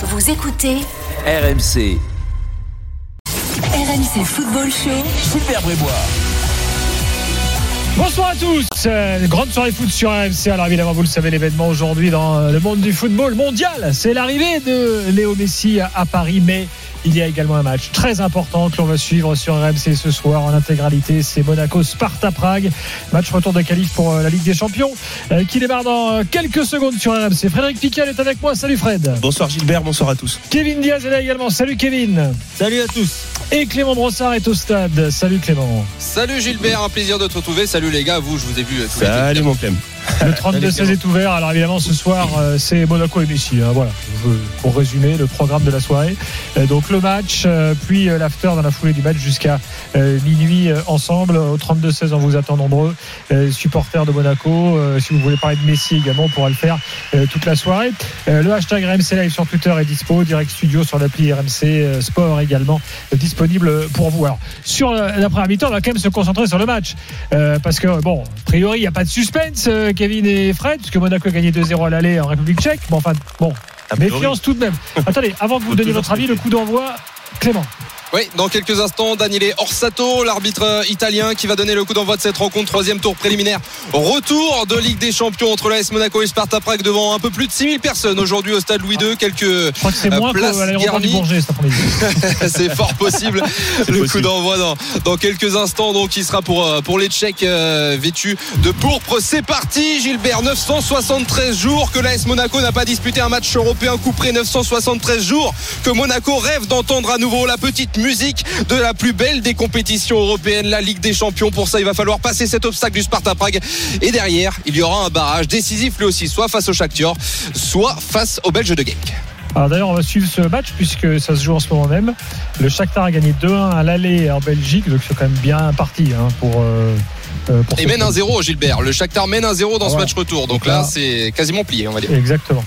Vous écoutez RMC. RMC Football Show. Super Brébois. Bonsoir à tous. Euh, grande soirée foot sur RMC. Alors évidemment, vous le savez, l'événement aujourd'hui dans euh, le monde du football mondial, c'est l'arrivée de Léo Messi à, à Paris. Mais il y a également un match très important que l'on va suivre sur RMC ce soir en intégralité. C'est Monaco-Sparta Prague. Match retour de qualif pour euh, la Ligue des Champions euh, qui démarre dans euh, quelques secondes sur RMC. Frédéric Piquel est avec moi. Salut Fred. Bonsoir Gilbert, bonsoir à tous. Kevin Diaz est là également. Salut Kevin. Salut à tous. Et Clément Brossard est au stade. Salut Clément. Salut Gilbert, un plaisir de te retrouver. Salut les gars, vous, je vous ai vu. tous les deux. Salut mon Clem. Le 32-16 est ouvert. Alors évidemment, ce soir, euh, c'est Monaco et Messi. hein, voilà, pour résumer le programme de la soirée. Euh, donc le match, euh, puis l'after dans la foulée du match jusqu'à minuit ensemble. Au 32-16, on vous attend nombreux. Supporters de Monaco. Si vous voulez parler de Messi également, on pourra le faire toute la soirée. Le hashtag RMC Live sur Twitter est dispo. Direct Studio sur l'appli RMC Sport également disponible pour vous. Alors sur la première mi-temps, on va quand même se concentrer sur le match. Parce que, bon, a priori, il n'y a pas de suspense, Kevin et Fred, puisque Monaco a gagné 2-0 à l'aller en République tchèque. Mais enfin, bon, méfiance tout de même. Attendez, avant que vous donniez votre avis, le coup d'envoi, Clément. Oui, dans quelques instants, Daniele Orsato, l'arbitre euh, italien qui va donner le coup d'envoi de cette rencontre, troisième tour préliminaire. Retour de Ligue des Champions entre l'AS Monaco et Sparta Prague devant un peu plus de 6000 personnes aujourd'hui au stade Louis II. Quelques, Je crois que c'est Euh, moins c'est fort possible. le coup d'envoi dans, dans quelques instants, donc il sera pour, euh, pour les Tchèques euh, vêtus de pourpre. C'est parti, Gilbert. 973 jours que l'AS Monaco n'a pas disputé un match européen coup près. 973 jours que Monaco rêve d'entendre à nouveau la petite musique de la plus belle des compétitions européennes, la Ligue des Champions. Pour ça, il va falloir passer cet obstacle du Sparta Prague. Et derrière, il y aura un barrage décisif lui aussi, soit face au Shakhtar, soit face aux Belges de Genk. Alors d'ailleurs, on va suivre ce match puisque ça se joue en ce moment même. Le Shakhtar a gagné 2-1 à l'aller en Belgique, donc c'est quand même bien parti hein, pour. euh, euh, pour Et mène match. 1-0 Gilbert. Le Shakhtar mène 1-0 dans Ah ce ouais. match retour. Donc Donc là, là- c'est quasiment plié, on va dire. Exactement.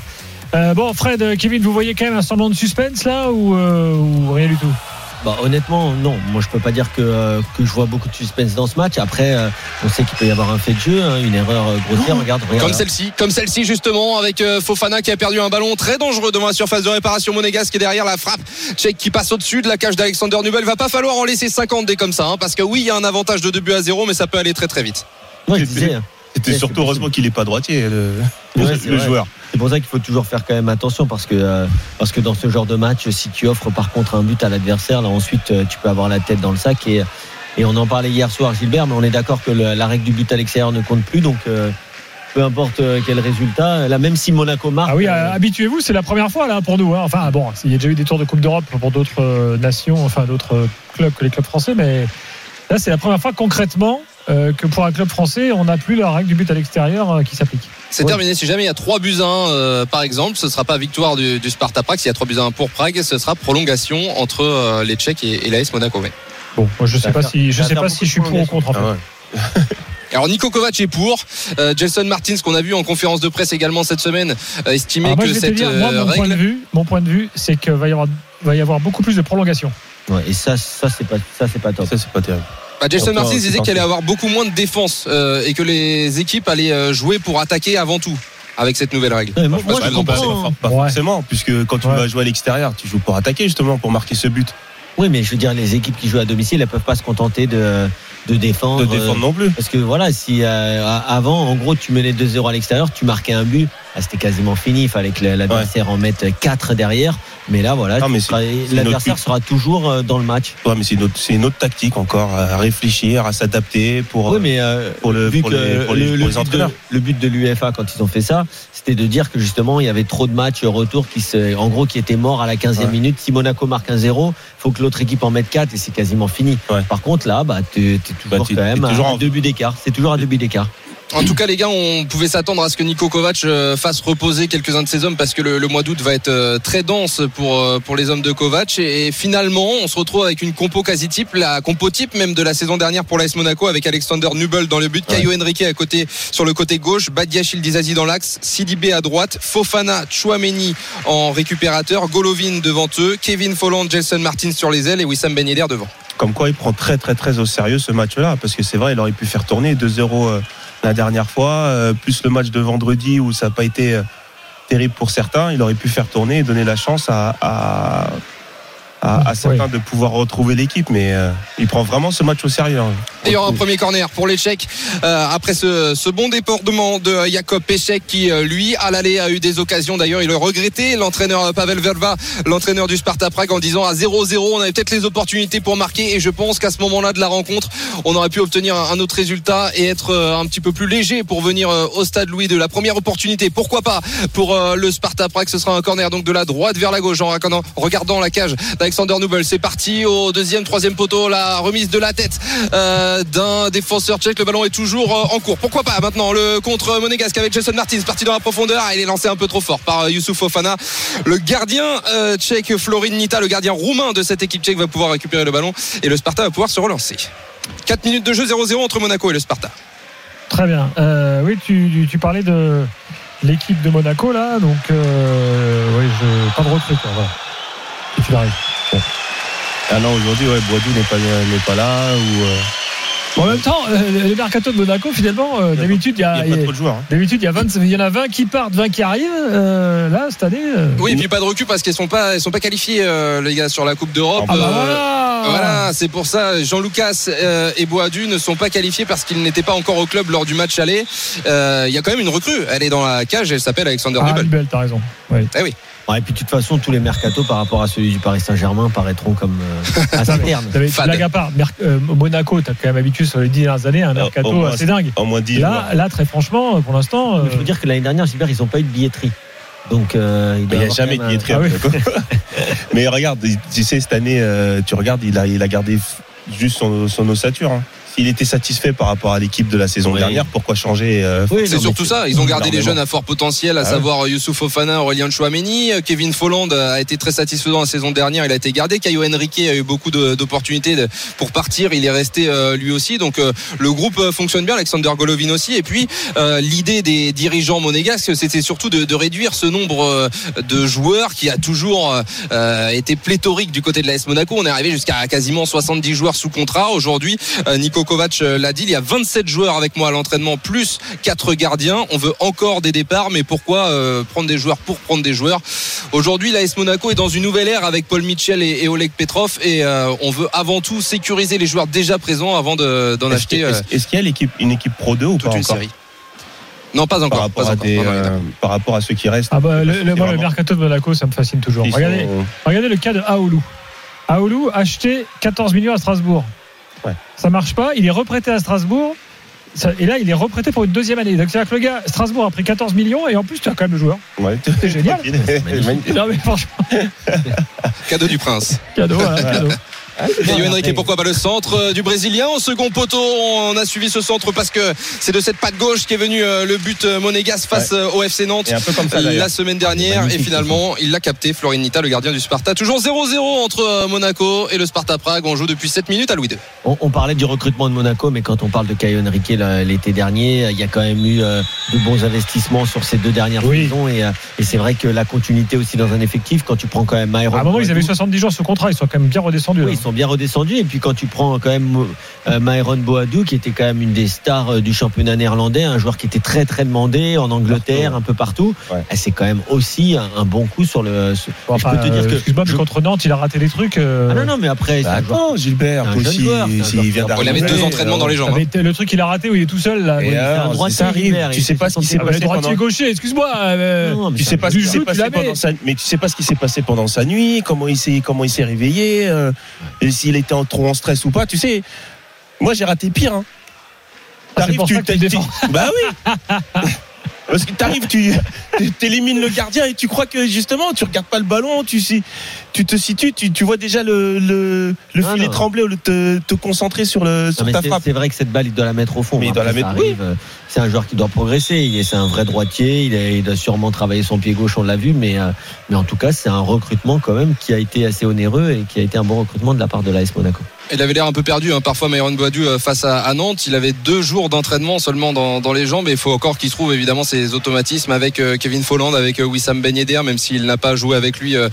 Euh, bon, Fred, Kevin, vous voyez quand même un semblant de suspense là ou, euh, ou rien du tout? Bah, honnêtement, non. Moi, je peux pas dire que, euh, que je vois beaucoup de suspense dans ce match. Après, euh, on sait qu'il peut y avoir un fait de jeu, hein, une erreur euh, grossière. Regarde, regarde. Comme celle-ci, comme celle-ci justement, avec Fofana qui a perdu un ballon très dangereux devant la surface de réparation monégasque et derrière la frappe tchèque qui passe au-dessus de la cage d'Alexander Nubel. Va pas falloir en laisser 50 des comme ça, hein, parce que oui, il y a un avantage de 2 buts à 0, mais ça peut aller très très vite. Ouais, je disais. C'était surtout heureusement qu'il n'est pas droitier, le, Ouais, le- vrai. C'est pour ça qu'il faut toujours faire quand même attention parce que, euh, parce que dans ce genre de match, si tu offres par contre un but à l'adversaire, là ensuite euh, tu peux avoir la tête dans le sac et, et on en parlait hier soir, Gilbert, mais on est d'accord que le- la règle du but à l'extérieur ne compte plus, donc euh, peu importe quel résultat, là même si Monaco marque, Ah oui, euh, habituez-vous, c'est la première fois là pour nous. hein. Enfin bon, il y a déjà eu des tours de Coupe d'Europe pour d'autres nations, enfin d'autres clubs que les clubs français, mais là c'est la première fois concrètement que pour un club français, on n'a plus la règle du but à l'extérieur euh, qui s'applique. C'est Ouais. terminé. Si jamais il y a 3 buts à 1, euh, par exemple, ce sera pas victoire du, du Sparta Prague. S'il y a 3 buts à 1 pour Prague, ce sera prolongation entre euh, les Tchèques et, et l'AS Monaco. ouais. Bon, moi je Ça sais pas si je sais pas si je suis pour ou contre en fait. Ah ouais. Alors Nico Kovac est pour. Euh, Jelson Martins, qu'on a vu en conférence de presse également cette semaine, euh, estimait que cette dire, moi, euh, mon point de règle. vue, mon point de vue, c'est qu'il va y avoir va y avoir beaucoup plus de prolongation. ouais, et ça, ça c'est pas, ça c'est pas top. Ça, c'est pas terrible. Bah, Jason Martins disait qu'il allait avoir beaucoup moins de défense euh, et que les équipes allaient euh, jouer pour attaquer avant tout avec cette nouvelle règle. Ouais, moi, je moi, pas- comprends. hein. Pas Ouais. forcément, puisque quand tu Ouais. vas jouer à l'extérieur, tu joues pour attaquer justement, pour marquer ce but. Oui, mais je veux dire, les équipes qui jouent à domicile, elles peuvent pas se contenter de, de défendre. De défendre non plus. Parce que voilà, si euh, avant, en gros, tu menais 2-0 à l'extérieur, tu marquais un but, ah, c'était quasiment fini. Il fallait que l'adversaire en mette 4 derrière. Mais là, voilà, tu l'adversaire sera toujours euh, dans le match. Ouais, mais c'est une, autre- c'est une autre tactique encore à réfléchir, à s'adapter pour. Oui, mais euh, pour le- pour les- pour les- le, pour le les but de, entraîneurs. le but de l'UEFA quand ils ont fait ça, c'était de dire que justement il y avait trop de matchs retour qui se, en gros qui étaient morts à la 15e Ouais. minute. Si Monaco marque un 0, faut que l'autre équipe en mette 4 et c'est quasiment fini. Ouais. Par contre là, bah t'es t'es toujours Bah, t'es- quand même toujours à en- deux buts d'écart. C'est toujours à deux buts d'écart. En tout cas, les gars, on pouvait s'attendre à ce que Nico Kovac euh, fasse reposer quelques-uns de ses hommes parce que le, le mois d'août va être euh, très dense pour, euh, pour les hommes de Kovac. Et, et finalement, on se retrouve avec une compo quasi type, la compo type même de la saison dernière pour l'AS Monaco avec Alexander Nubel dans le but, Caio Henrique à côté, sur le côté gauche, Badia Childizazi dans l'axe, Sidibé à droite, Fofana, Chouameni en récupérateur, Golovin devant eux, Kevin Folland, Jelson Martin sur les ailes et Wissam Ben Yedder devant. Comme quoi, il prend très très très au sérieux ce match-là, parce que c'est vrai, il aurait pu faire tourner 2-0 euh, la dernière fois, euh, plus le match de vendredi où ça n'a pas été euh, terrible pour certains. Il aurait pu faire tourner et donner la chance à, à, à, à certains de pouvoir retrouver l'équipe, mais euh, il prend vraiment ce match au sérieux. hein. D'ailleurs, un premier corner pour les Tchèques euh, après ce, ce bon débordement de Jakob Pechek qui, euh, lui, à l'aller, a eu des occasions. D'ailleurs, il le regrettait, l'entraîneur euh, Pavel Verba, l'entraîneur du Sparta Prague, en disant à 0-0, on avait peut-être les opportunités pour marquer. Et je pense qu'à ce moment-là de la rencontre, on aurait pu obtenir un, autre résultat et être un petit peu plus léger pour venir au stade Louis de la première opportunité. Pourquoi pas pour le Sparta Prague? Ce sera un corner donc de la droite vers la gauche en regardant- regardant la cage d'Alexander Nubel. C'est parti au deuxième, troisième poteau, la remise de la tête euh, d'un défenseur tchèque. Le ballon est toujours euh, en cours. Pourquoi pas maintenant le contre monégasque avec Jason Martins parti dans la profondeur. Il est lancé un peu trop fort par euh, Youssouf Fofana. Le gardien tchèque Florin Nita, le gardien roumain de cette équipe tchèque va pouvoir récupérer le ballon et le Sparta va pouvoir se relancer. 4 minutes de jeu 0-0 entre Monaco et le Sparta. Très bien. Oui, tu, parlais de l'équipe de Monaco là, donc oui, pas de recrue quoi. Si tu l'arrives. Ah non, aujourd'hui, ouais, n'est pas, n'est pas là. Ou, euh, En même temps, euh, le mercato de Monaco, finalement, euh, Il y a d'habitude, il y a, n'y a pas trop de joueurs. hein. d'habitude, il y a 20, il y en a 20 qui partent, 20 qui arrivent. Euh, là, cette année. euh, Oui, et puis pas de recul parce qu'ils sont pas, ils sont pas qualifiés euh, les gars sur la Coupe d'Europe. Ah bah Euh, voilà. Voilà, c'est pour ça. Jean-Lucas et Boadu ne sont pas qualifiés parce qu'ils n'étaient pas encore au club lors du match aller. Euh, Il y a quand même une recrue. Elle est dans la cage. Elle s'appelle Alexander Ah, Nubel. Nubel, t'as raison. Oui. Eh oui. Ouais, et puis de toute façon, tous les mercatos par rapport à celui du Paris Saint-Germain paraîtront comme euh, assez ternes. Blague à part, Mer- euh, Monaco, t'as quand même habitué sur les 10 dernières années un Euh, mercato moins, assez dingue. En moins 10 joueurs. Là, là, très franchement, pour l'instant. euh, Il faut dire que l'année dernière, Gilbert, ils n'ont pas eu de billetterie. Donc, euh, il n'y a jamais de même un- billetterie. Ah à oui. Monaco. Mais regarde, tu sais, cette année, euh, tu regardes, il a, il a gardé juste son, son ossature. hein. S'il était satisfait par rapport à l'équipe de la saison Oui. dernière, pourquoi changer euh, Oui, C'est surtout ça. Ils ont gardé les jeunes à fort potentiel, à Ah savoir Youssouf Fofana, Aurélien Chouameni. Kevin Folland a été très satisfaisant la saison dernière. Il a été gardé. Caio Henrique a eu beaucoup d'opportunités pour partir. Il est resté euh, lui aussi. Donc euh, le groupe euh, fonctionne bien. Alexander Golovin aussi. Et puis euh, l'idée des dirigeants monégasques, c'était surtout de, de réduire ce nombre euh, de joueurs qui a toujours euh, euh, été pléthorique du côté de l'AS Monaco. On est arrivé jusqu'à quasiment 70 joueurs sous contrat. Aujourd'hui, euh, Nico Kovac euh, l'a dit, il y a 27 joueurs avec moi à l'entraînement, plus 4 gardiens. On veut encore des départs, mais pourquoi euh, prendre des joueurs pour prendre des joueurs? Aujourd'hui, l'AS Monaco est dans une nouvelle ère avec Paul Mitchell et, et Oleg Petrov, et euh, on veut avant tout sécuriser les joueurs déjà présents avant de- d'en Est-ce acheter qu'il est-ce- est-ce qu'il y a l'équipe, une équipe Pro 2 ou toute pas une encore? série. Non, pas par encore. rapport, Pas à encore, des, euh, par rapport à ceux qui restent Ah bah, le, le- moi, le vraiment- mercato de Monaco, ça me fascine toujours. ils Regardez, sont- regardez le cas de Aoulou. Aoulou acheté 14 millions à Strasbourg. Ouais. Ça marche pas. Il est reprêté à Strasbourg. Ça- et là, il est reprêté pour une deuxième année. Donc, c'est-à-dire que le gars, Strasbourg a pris 14 millions et en plus, tu as quand même le joueur. Ouais. C'est génial. Magnifique. Non, mais franchement, Cadeau du prince. cadeau, voilà, cadeau. Caio Henrique, pourquoi pas le centre euh, du Brésilien Au second poteau, on a suivi ce centre parce que c'est de cette patte gauche qui est venu euh, le but euh, monégasque face au FC Nantes ça la semaine dernière et finalement il l'a capté Florinita le gardien du Sparta toujours 0-0 entre Monaco et le Sparta Prague on joue depuis 7 minutes à Louis II On, on parlait du recrutement de Monaco, mais quand on parle de Caio Henrique l'été dernier, il y a quand même eu de bons investissements sur ces deux dernières Oui. saisons. Et, et c'est vrai que la continuité aussi dans un effectif, quand tu prends quand même Myron À un moment, ils avaient Boadou, 70 jours sous contrat. Ils sont quand même bien redescendus. Oui, là. ils sont bien redescendus. Et puis quand tu prends quand même euh, Myron Boadou, qui était quand même une des stars euh, du championnat néerlandais, un joueur qui était très très demandé en Angleterre, Partout, un peu partout, Ouais. eh, c'est quand même aussi un, un bon coup sur le. sur- Bon, je enfin, peux te dire euh, que Excuse-moi, mais je- contre Nantes, il a raté des trucs. euh, Ah non non, mais après, Bah, Attends, Gilbert, un aussi, joueur, s'il joueur vient il avait deux entraînements dans les jambes hein. le truc qu'il a raté où il est tout seul là. Et alors, un droitier, ça arrive. Tu il sais fait pas ce qui s'est passé droitier gaucher, excuse-moi. Tu sais pas ce qui s'est passé pendant sa, mais tu sais pas ce qui s'est passé pendant sa nuit, comment il s'est, comment il s'est réveillé, euh, et s'il était en, trop en stress ou pas. Tu sais, moi j'ai raté pire. Hein. Ah, tu défends. Bah oui. Parce que t'arrives, tu élimines le gardien et tu crois que justement tu regardes pas le ballon, tu tu te situes, tu, tu vois déjà le, le, le filet non. trembler au lieu de te, te concentrer sur le sur ta c'est- frappe. C'est vrai que cette balle, il doit la mettre au fond. Mais il Après, doit la ça mettre- arrive, euh, C'est un joueur qui doit progresser. Est- C'est un vrai droitier. Il a, il a sûrement travaillé son pied gauche, on l'a vu. Mais, euh, mais en tout cas, c'est un recrutement quand même qui a été assez onéreux et qui a été un bon recrutement de la part de l'AS Monaco. Il avait l'air un peu perdu hein. parfois Myron Boadu euh, face à, à Nantes il avait deux jours d'entraînement seulement dans, dans les jambes et il faut encore qu'il trouve évidemment ses automatismes avec euh, Kevin Folland avec euh, Wissam Ben Yedder même s'il n'a pas joué avec lui euh,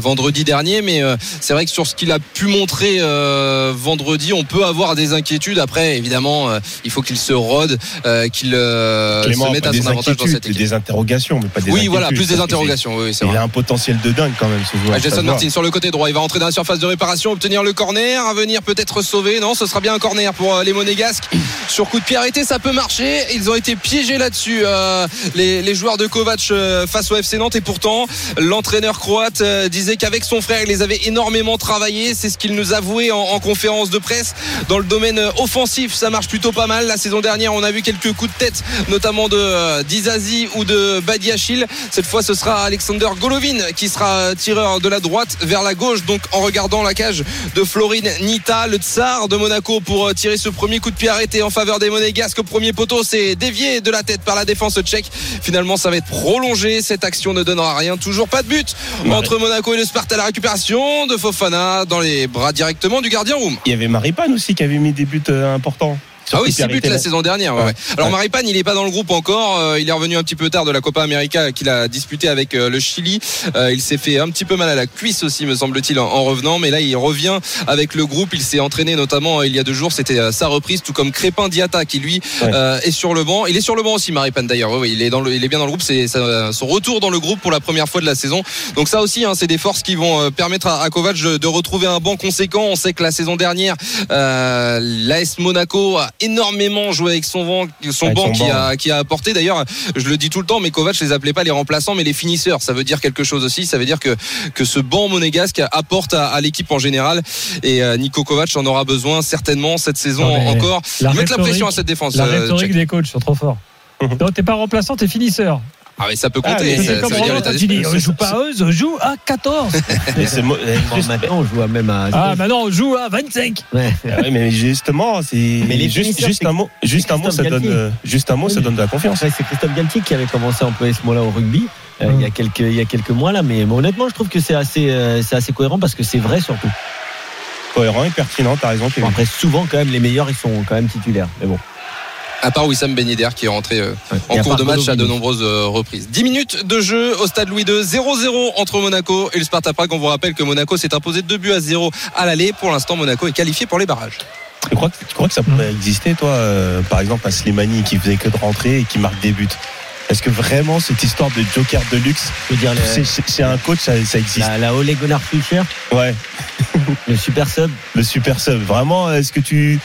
vendredi dernier mais c'est vrai que sur ce qu'il a pu montrer vendredi on peut avoir des inquiétudes après évidemment il faut qu'il se rôde qu'il se mette à son avantage dans cette équipe. des interrogations, mais pas des Oui, voilà, plus des interrogations. Oui, Il vrai. a un potentiel de dingue quand même ce joueur. Ah, Jason. Martin sur le côté droit, il va entrer dans la surface de réparation, obtenir le corner, venir peut-être sauver. Non, ce sera bien un corner pour euh, les Monégasques. Sur coup de pied arrêté, ça peut marcher. Ils ont été piégés là-dessus, euh, les, les joueurs de Kovac euh, face au FC Nantes. Et pourtant, l'entraîneur croate disait qu'avec son frère, il les avait énormément travaillé. C'est ce qu'il nous avouait en, en conférence de presse. Dans le domaine offensif, ça marche plutôt pas mal. La saison dernière, on a vu quelques coups de tête, notamment de Dizazi ou de Badiachil. Cette fois, ce sera Alexander Golovin qui sera tireur de la droite vers la gauche. Donc, en regardant la cage de Florine Nita, le tsar de Monaco pour euh, tirer ce premier coup de pied arrêté en faveur des Monégasques. Premier poteau, c'est dévié de la tête par la défense tchèque. Finalement, ça va être prolongé. Cette action ne donnera rien. Toujours pas de but Ouais. entre Monaco et le Sparta. La récupération de Fofana dans les bras directement du gardien Room. Il y avait Maripane aussi qui avait mis des buts euh, importants. Ah oui, Surtout 6 buts la saison dernière. ouais, Ouais. ouais. Alors. Maripane, il n'est pas dans le groupe encore. Euh, il est revenu un petit peu tard de la Copa América qu'il a disputé avec euh, le Chili. Euh, il s'est fait un petit peu mal à la cuisse aussi, me semble-t-il, en, en revenant. Mais là, il revient avec le groupe. Il s'est entraîné notamment il y a deux jours. C'était sa reprise, tout comme Crépin Diata qui lui Ouais. euh, est sur le banc. Il est sur le banc aussi, Maripane d'ailleurs. Ouais, il est dans le, il est bien dans le groupe. C'est son retour dans le groupe pour la première fois de la saison. Donc ça aussi, hein, c'est des forces qui vont permettre à, à Kovac de, de retrouver un banc conséquent. On sait que la saison dernière, euh, l'AS Monaco a énormément joué avec son banc, son Avec banc son qui banc, a qui a apporté. D'ailleurs, je le dis tout le temps, mais Kovac les appelait pas les remplaçants, mais les finisseurs. Ça veut dire quelque chose aussi. Ça veut dire que que ce banc monégasque apporte à, à l'équipe en général. Et euh, Nico Kovac en aura besoin certainement cette saison encore. Mettre la pression à cette défense. La euh, rhétorique des coachs sont trop forts. Non, t'es pas remplaçant, t'es finisseur. Ah mais ça peut Ah, compter. ça, C'est ça comme veut dire l'état d'esprit. on joue pas à 11, on joue à 14. Mais c'est mo- euh, Bon, juste- maintenant, on joue à même à. Ah, maintenant on joue à 25. Ouais. Ah mais justement, c'est Mais les juste, finisseurs, juste c'est- un mot, juste un mot, ça donne, euh, juste un mot, ça donne de la confiance. Ouais, c'est Christophe Galtier qui avait commencé à employer ce mot-là au rugby euh, il, y a quelques, il y a quelques mois là, mais, mais honnêtement, je trouve que c'est assez, euh, c'est assez cohérent parce que c'est vrai surtout. Cohérent et pertinent, t'as raison, Bon, après, souvent, quand même, les meilleurs, ils sont quand même titulaires. Mais bon. À part Wissam Ben Yedder qui est rentré euh, Ouais. en Et à cours de match à de nombreuses euh, reprises. 10 minutes de jeu au stade Louis II, 0-0 entre Monaco et le Sparta Prague. On vous rappelle que Monaco s'est imposé 2 buts à 0 à l'aller. Pour l'instant, Monaco est qualifié pour les barrages. Tu crois, que- tu crois que ça pourrait exister, toi, euh, par exemple, un Slimani qui faisait que de rentrer et qui marque des buts? Est-ce que vraiment cette histoire de joker de luxe, dire, c'est- un coach, ça, ça existe? La, la Ole Gunnar Solskjaer, Ouais, le super sub. le super sub. Vraiment, est-ce que tu.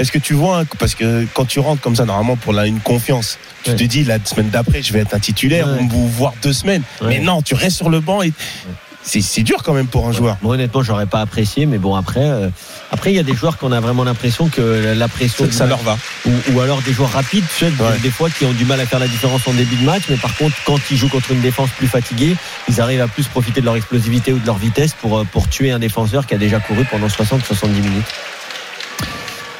Est-ce que tu vois, parce que quand tu rentres comme ça, normalement pour la, une confiance, tu Ouais. te dis la semaine d'après, je vais être un titulaire, Ouais. ou voire deux semaines. Ouais. Mais non, tu restes sur le banc et c'est dur quand même pour un joueur. Moi, honnêtement, j'aurais pas apprécié, mais bon, après, euh, après, il y a des joueurs qu'on a vraiment l'impression que la pression, Ça, leur va. ou, ou alors des joueurs rapides, tu sais, des- Ouais. des fois qui ont du mal à faire la différence en début de match, mais par contre, quand ils jouent contre une défense plus fatiguée, ils arrivent à plus profiter de leur explosivité ou de leur vitesse pour, euh, pour tuer un défenseur qui a déjà couru pendant 60-70 minutes.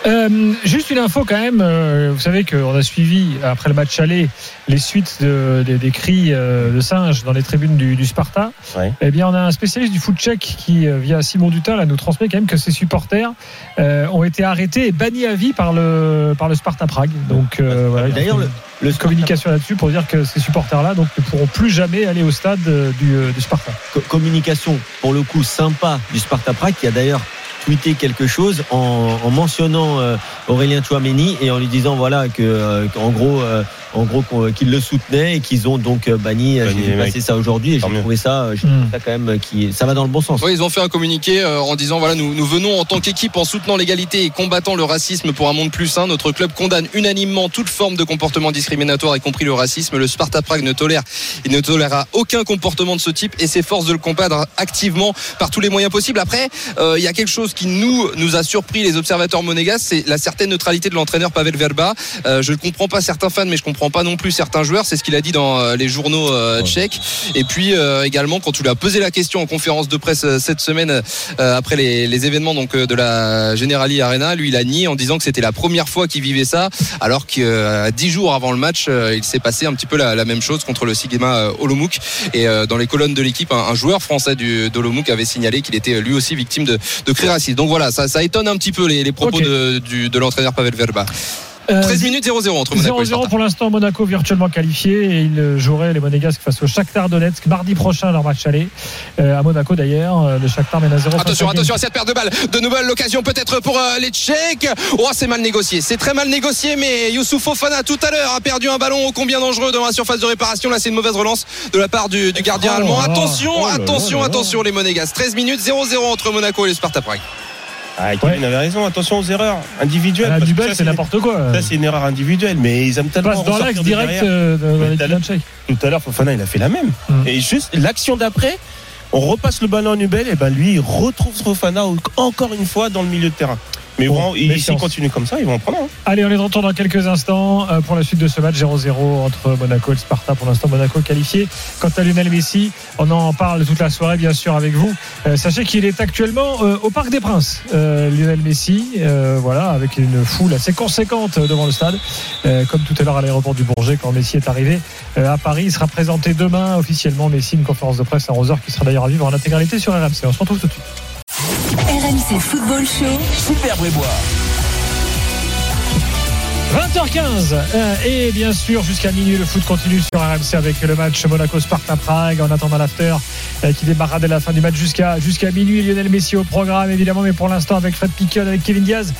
Euh, juste une info quand même. euh, vous savez qu'on a suivi après le match aller les suites de- des- des cris euh, de singes dans les tribunes du, du Sparta. Ouais. Eh bien, on a un spécialiste du foot tchèque qui, via Simon Dutin, là, nous transmet quand même que ses supporters ont été arrêtés et bannis à vie par le par le Sparta Prague. Donc voilà. D'ailleurs, le, communication là-dessus pour dire que ces supporters-là donc ne pourront plus jamais aller au stade du, du Sparta. co- communication, pour le coup, sympa du Sparta Prague, qui a d'ailleurs tweeté quelque chose en, en mentionnant euh, Aurélien Chouameni et en lui disant voilà que euh, gros euh, en gros qu'on- qu'ils le soutenaient et qu'ils ont donc euh, banni, j'ai mecs. ça aujourd'hui et j'ai trouvé ça j'ai trouvé ça quand même qui ça va dans le bon sens Oui, ils ont fait un communiqué euh, en disant voilà, nous, nous venons en tant qu'équipe en soutenant l'égalité et combattant le racisme pour un monde plus sain. Notre club condamne unanimement toute forme de comportement discriminatoire, y compris le racisme. Le Sparta Prague ne tolère, il ne tolérera aucun comportement de ce type et s'efforce de le combattre activement par tous les moyens possibles. Après, euh, il y a quelque chose qui qui nous nous a surpris les observateurs monégas, c'est la certaine neutralité de l'entraîneur Pavel Verba. Euh, je ne comprends pas certains fans, mais je ne comprends pas non plus certains joueurs. C'est ce qu'il a dit dans euh, les journaux euh, tchèques. Et puis également quand tu lui as posé la question en conférence de presse cette semaine après les, événements donc de la Generali Arena, lui il a nié en disant que c'était la première fois qu'il vivait ça, alors que dix jours avant le match, il s'est passé un petit peu la, même chose contre le Sigema Olomouc. Et dans les colonnes de l'équipe, un, joueur français du d'Olomouc avait signalé qu'il était lui aussi victime de, de création donc voilà, ça, ça étonne un petit peu les, propos de l'entraîneur Pavel Verba. Euh, 13 minutes 0-0 entre Monaco et 0-0 Sparta. pour l'instant, Monaco virtuellement qualifié et il jouerait les Monégasques face au Shakhtar Donetsk mardi prochain leur match aller euh, à Monaco d'ailleurs. Euh, Le Shakhtar mène à 0. Attention, attention à cette perte de balles. De nouvelles l'occasion peut-être pour euh, les Tchèques. Oh, c'est mal négocié. C'est très mal négocié, mais Youssouf Fofana tout à l'heure a perdu un ballon ô combien dangereux dans la surface de réparation. Là, c'est une mauvaise relance de la part du, du gardien Oh allemand. Attention, Oh attention, attention, les Monégas. 13 minutes 0-0 entre Monaco et le Sparta Prague. Ah, Kevin avait raison, attention aux erreurs individuelles. Ça, c'est n'importe quoi. Ça, c'est une erreur individuelle, mais ils aiment tellement. passe dans l'axe direct euh, Ouais. Tout à l'heure, Fofana, il a fait la même. Mm. Et juste l'action d'après, on repasse le ballon à Nubel, et ben lui, il retrouve Fofana encore une fois dans le milieu de terrain. Mais Bon, il- s'ils continuent comme ça, ils vont en prendre un. Allez, on est de retour dans quelques instants euh, pour la suite de ce match 0-0 entre Monaco et le Sparta. Pour l'instant, Monaco qualifié. Quant à Lionel Messi, on en parle toute la soirée, bien sûr, avec vous. Euh, sachez qu'il est actuellement euh, au Parc des Princes. Euh, Lionel Messi, voilà, avec une foule assez conséquente devant le stade. Comme tout à l'heure à l'aéroport du Bourget, quand Messi est arrivé à Paris, il sera présenté demain officiellement. Messi, une conférence de presse à 11h qui sera d'ailleurs à vivre en intégralité sur RMC. On se retrouve tout de suite. Football Show. Super Brébois. 20h15 euh, et bien sûr jusqu'à minuit le foot continue sur RMC avec le match Monaco-Sparta Prague en attendant l'after euh, qui démarrera dès la fin du match jusqu'à jusqu'à minuit Lionel Messi au programme évidemment mais pour l'instant avec Fred Piquion avec Kevin Diaz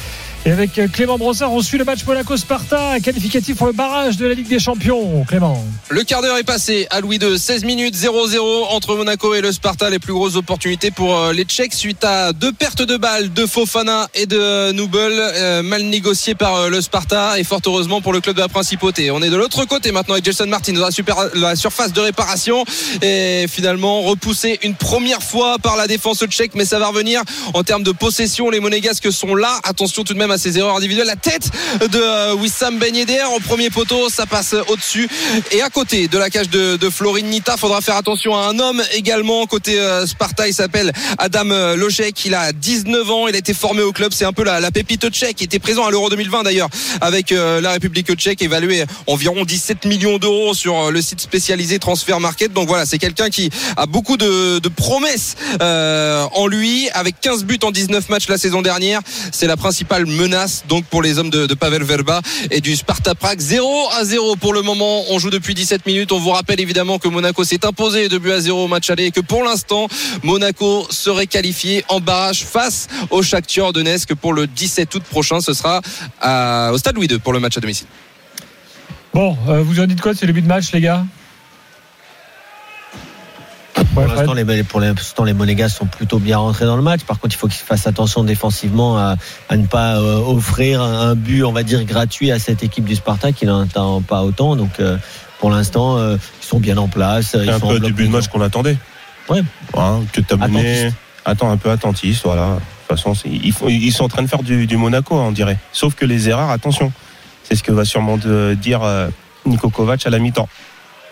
et avec euh, Clément Brossard on suit le match Monaco-Sparta qualificatif pour le barrage de la Ligue des Champions Clément Le quart d'heure est passé à Louis II. 16 minutes 0-0 entre Monaco et le Sparta. Les plus grosses opportunités pour euh, les Tchèques suite à deux pertes de balles de Fofana et de euh, mal négociées par le Sparta et fort heureusement pour le club de la Principauté. On est de l'autre côté maintenant avec Jason Martin dans la, la surface de réparation et finalement repoussé une première fois par la défense tchèque, mais ça va revenir en termes de possession. Les Monégasques sont là. Attention tout de même à ces erreurs individuelles. La tête de euh, Wissam Ben Yedder au premier poteau, ça passe au-dessus et à côté de la cage de, de Florine Nita. Faudra faire attention à un homme également côté euh, Sparta. Il s'appelle Adam euh, Lojek. Il a 19 ans. Il a été formé au club. C'est un peu la, pépite tchèque. Il était présent à l'Euro 2020 d'ailleurs avec la République tchèque, évalué environ 17 millions d'euros sur le site spécialisé Transfer Market. Donc voilà, c'est quelqu'un qui a beaucoup de, promesses en lui. Avec 15 buts en 19 matchs la saison dernière, c'est la principale menace donc pour les hommes de, Pavel Verba et du Sparta Prague. 0 à 0 pour le moment. On joue depuis 17 minutes. On vous rappelle évidemment que Monaco s'est imposé de but à 0 au match aller et que pour l'instant, Monaco serait qualifié en barrage face au Shakhtar Donetsk pour le 17 août prochain. Ce sera au stade Louis II pour le match à domicile. bon euh, vous en dites quoi c'est le but de match les gars? Pour l'instant, les, pour l'instant, les Monégas sont plutôt bien rentrés dans le match. Par contre, il faut qu'ils fassent attention défensivement à, à ne pas euh, offrir un, un but, on va dire, gratuit à cette équipe du Sparta qui n'en attend pas autant. Donc, euh, pour l'instant, euh, ils sont bien en place. C'est un peu du but de match qu'on attendait. Ouais. Hein, que. Attends, un peu attentiste, voilà. De toute façon, ils, sont en train de faire du, du Monaco, on dirait. Sauf que les erreurs, attention. C'est ce que va sûrement de- dire Niko Kovac à la mi-temps.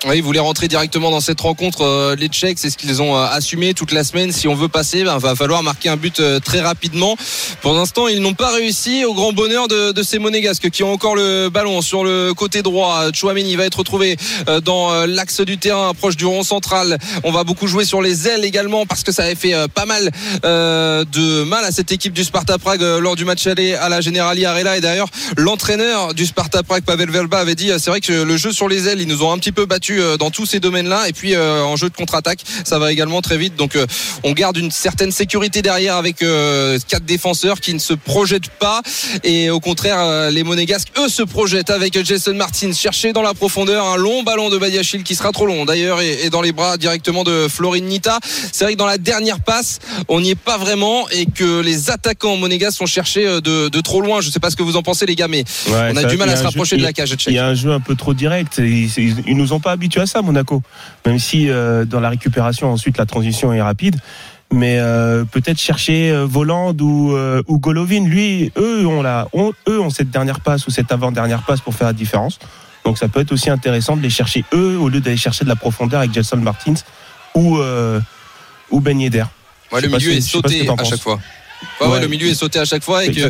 Oui, ils voulaient rentrer directement dans cette rencontre. euh, les Tchèques, c'est ce qu'ils ont euh, assumé toute la semaine. Si on veut passer, ben, va falloir marquer un but euh, très rapidement. Pour l'instant, ils n'ont pas réussi au grand bonheur de, de ces Monégasques qui ont encore le ballon sur le côté droit. Chouameni va être retrouvé euh, dans euh, l'axe du terrain, proche du rond central. On va beaucoup jouer sur les ailes également parce que ça avait fait euh, pas mal de mal à cette équipe du Sparta Prague lors du match aller à la Generali Arena. Et d'ailleurs, l'entraîneur du Sparta Prague, Pavel Verba, avait dit c'est vrai que le jeu sur les ailes, ils nous ont un petit peu battus euh, dans tous ces domaines-là. Et puis euh, en jeu de contre-attaque, ça va également très vite. Donc euh, on garde une certaine sécurité derrière avec quatre défenseurs qui ne se projettent pas. Et au contraire, les Monégasques, eux, se projettent avec Jason Martins. Chercher dans la profondeur un long ballon de Badiachil qui sera trop long d'ailleurs et, dans les bras directement de Florine Nita. C'est vrai que dans la dernière passe, on n'y est pas vraiment et que les attaquants monégasques sont cherchés de, de trop loin. Je sais pas ce que vous en pensez les gars, mais Ouais, on a du mal à se rapprocher jeu- de la cage Il y a un jeu un peu trop direct. Ils, ils, ils nous ont pas habitués à ça, Monaco. Même si euh, dans la récupération, ensuite, la transition est rapide. Mais euh, peut-être chercher euh, Voland ou, ou Golovin. Lui, eux ont, la, ont, eux ont cette dernière passe ou cette avant-dernière passe pour faire la différence. Donc ça peut être aussi intéressant de les chercher eux au lieu d'aller chercher de la profondeur avec Jason Martins ou, ou Ben Yedder. Ouais, le milieu si- est sauté à penses. chaque fois. Ouais, ouais, Ouais. le milieu est sauté à chaque fois et, que,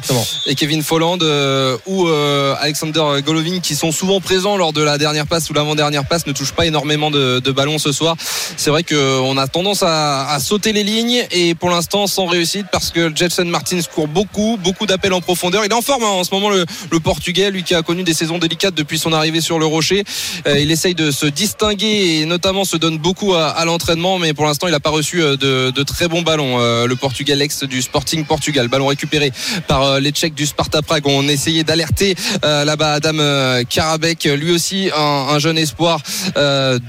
et Kevin Folland euh, ou euh, Alexander Golovin qui sont souvent présents lors de la dernière passe ou l'avant-dernière passe ne touchent pas énormément de, de ballons ce soir. C'est vrai qu'on a tendance à, à sauter les lignes et pour l'instant sans réussite parce que Jefferson Martins court beaucoup, beaucoup d'appels en profondeur. Il est en forme hein, en ce moment le, le Portugais, lui qui a connu des saisons délicates depuis son arrivée sur le rocher. Euh, il essaye de se distinguer et notamment se donne beaucoup à, à l'entraînement mais pour l'instant il n'a pas reçu de, de très bons ballons. Le Portugais, l'ex du Sporting Portugal, ballon récupéré par euh, les Tchèques du Sparta Prague. On essayait d'alerter euh, là-bas Adam euh, Karabek, lui aussi un, un jeune espoir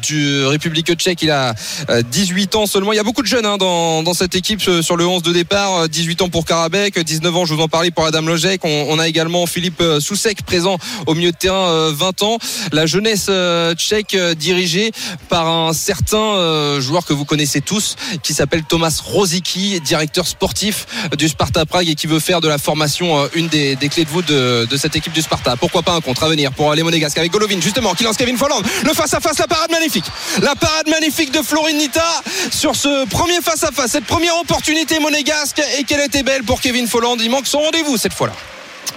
du République tchèque. Il a euh, 18 ans seulement. Il y a beaucoup de jeunes hein, dans, cette équipe sur le 11 de départ. Euh, 18 ans pour Karabek, 19 ans, je vous en parlais pour Adam Lojek. On, on a également Philippe Soussek présent au milieu de terrain, euh, 20 ans. La jeunesse tchèque dirigée par un certain joueur que vous connaissez tous qui s'appelle Thomas Rosicky, directeur sportif du Sparta Prague et qui veut faire de la formation euh, une des, clés de voûte de, cette équipe du Sparta. Pourquoi pas un contre à venir pour les Monégasques avec Golovin justement qui lance Kevin Folland. Le face à face, la parade magnifique. La parade magnifique de Florin Nita sur ce premier face à face, cette première opportunité monégasque et qu'elle était belle pour Kevin Folland. Il manque son rendez-vous cette fois-là.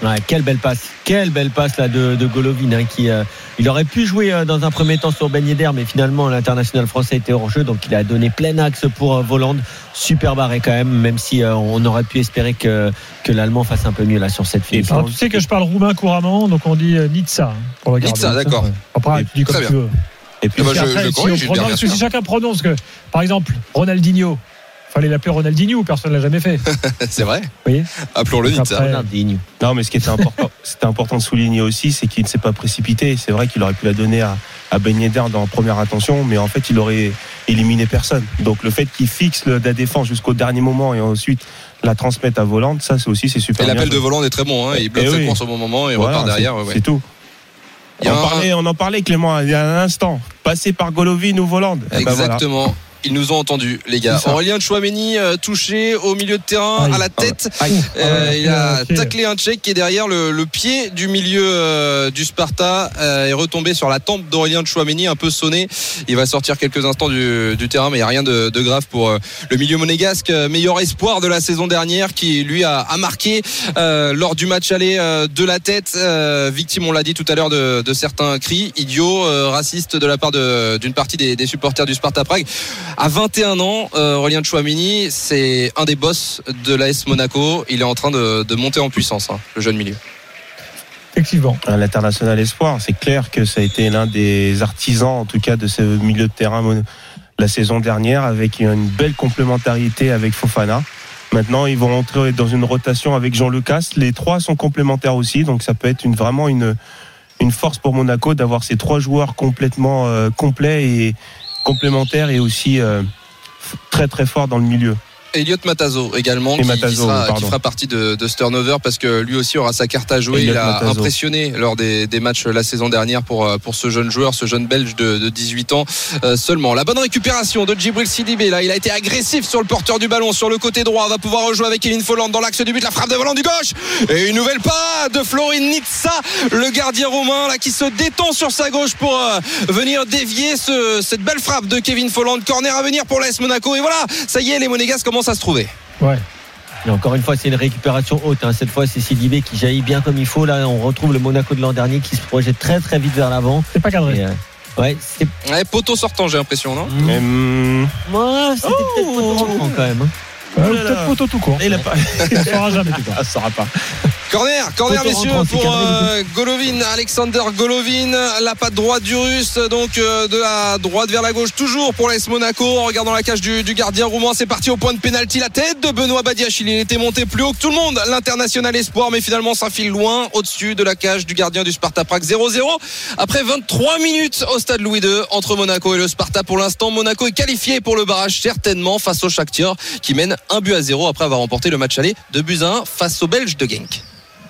Ouais, quelle belle passe, quelle belle passe là de, de Golovin hein, qui euh, il aurait pu jouer euh, dans un premier temps sur Ben Yedder mais finalement l'international français était hors jeu donc il a donné plein axe pour euh, Voland super barré quand même même si euh, on aurait pu espérer que, que l'allemand fasse un peu mieux là sur cette finition. Alors, tu sais que je parle roumain couramment, donc on dit euh, Nitsa hein, pour le garder. Nitsa, d'accord. Après, tu dis comme tu veux. Et puis, Parce je- je si corrige, on Gilbert, prononce- bien parce que sûr. si chacun prononce que, par exemple, Ronaldinho, fallait l'appeler Ronaldinho, personne ne l'a jamais fait. C'est vrai. voyez Appelons-le Nitsa. après, Ronaldinho. Non, mais ce qui était important, c'était important de souligner aussi, c'est qu'il ne s'est pas précipité. C'est vrai qu'il aurait pu la donner à, à Ben Yedder dans la première intention, mais en fait, il aurait éliminé personne. Donc, le fait qu'il fixe le- la défense jusqu'au dernier moment et ensuite la transmette à Volante, ça, c'est aussi, c'est super Et bien l'appel de joué. volant est très bon. Hein. Il bloque Eh sa oui. au bon moment et Voilà, repart derrière. c'est- ouais, tout. On, un- en parlait, on en parlait, Clément, il y a un instant. Passer par Golovin ou Volante. Eh ben voilà. Ils nous ont entendus, les gars. Aurélien Chouameni euh, touché au milieu de terrain, Aïe. à la tête. Aïe. Euh, Ah il a ok. taclé un tchèque qui est derrière le, le pied du milieu euh, du Sparta euh, est retombé sur la tempe d'Aurélien Chouameni un peu sonné il va sortir quelques instants du, du terrain mais il n'y a rien de, de grave pour euh, le milieu monégasque euh, meilleur espoir de la saison dernière qui lui a, a marqué euh, lors du match aller euh, de la tête euh, victime on l'a dit tout à l'heure de, de certains cris idiots euh, racistes de la part de- d'une partie des, des supporters du Sparta Prague à 21 ans euh, Aurélien Chouamini c'est un des boss de l'AS Monaco il est en train de, de monter en puissance hein, le jeune milieu Effectivement. À L'international espoir, c'est clair que ça a été l'un des artisans, en tout cas, de ce milieu de terrain la saison dernière, avec une belle complémentarité avec Fofana. Maintenant, ils vont entrer dans une rotation avec Jean Lucas. Les trois sont complémentaires aussi, donc ça peut être une, vraiment une, une force pour Monaco d'avoir ces trois joueurs complètement euh, complets et complémentaires et aussi euh, très très forts dans le milieu. Elliot Matazo également qui, qui Matazo, sera, pardon. qui fera partie de, de ce turnover parce que lui aussi aura sa carte à jouer. Elliot il a Matazo. impressionné lors des, des matchs la saison dernière pour, euh, pour ce jeune joueur, ce jeune belge de, de 18 ans euh, seulement. La bonne récupération de Djibril Sidibé là, il a été agressif sur le porteur du ballon sur le côté droit, va pouvoir rejouer avec Kevin Folland dans l'axe du but, la frappe de volant du gauche et une nouvelle pas de Florin Nitsa, le gardien roumain là qui se détend sur sa gauche pour euh, venir dévier ce, cette belle frappe de Kevin Folland. Corner à venir pour l'AS Monaco et voilà, ça y est, les Monégasques commencent à se trouver. Ouais. Et encore une fois, c'est une récupération haute. hein. Cette fois, c'est Sidibé qui jaillit bien comme il faut. Là, on retrouve le Monaco de l'an dernier qui se projette très très vite vers l'avant. C'est pas cadré. Et, euh, ouais, c'est. Ouais, poteau sortant, j'ai l'impression, non Mais, hum, Ouais, c'était peut-être pas trop rentrant, quand même. hein. Ouais, Oh là Peut-être poteau tout court. il a pas. Il ne saura jamais tout Ah, ça sera pas. Corner, corner messieurs pour euh, Golovin, Alexander Golovin, la patte droite du russe, donc euh, de la droite vers la gauche, toujours pour l'AS Monaco, en regardant la cage du, du gardien roumain, c'est parti au point de pénalty, la tête de Benoît Badiachil, il était monté plus haut que tout le monde, l'international espoir, mais finalement ça file loin, au-dessus de la cage du gardien du Sparta Prague 0-0, après 23 minutes au stade Louis II, entre Monaco et le Sparta pour l'instant, Monaco est qualifié pour le barrage certainement face au Shakhtar, qui mène un but à zéro après avoir remporté le match aller de Buzyn face aux Belges de Genk.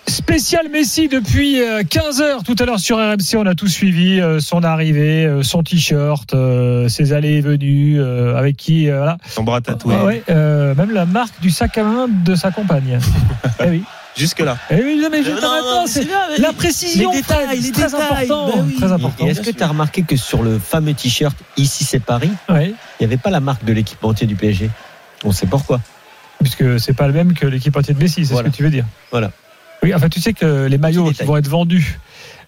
Spécial Messi depuis 15h tout à l'heure sur RMC. On a tout suivi euh, son arrivée, euh, son t-shirt, euh, ses allées et venues, euh, avec qui euh, voilà. Son bras tatoué. Ah ouais, euh, même la marque du sac à main de sa compagne. eh oui. Jusque-là. Eh oui, non, mais je Non, t'arrête non, pas, mais c'est là, la précision. les détails, les c'est très détails, important. bah oui. Très important. Et est-ce que tu as remarqué que sur le fameux t-shirt Ici c'est Paris, Ouais. il n'y avait pas la marque de l'équipementier du PSG On sait pourquoi. puisque c'est pas le même que l'équipe entière de Messi, c'est Voilà. ce que tu veux dire. Voilà. Oui, enfin, tu sais que les maillots qui vont être vendus,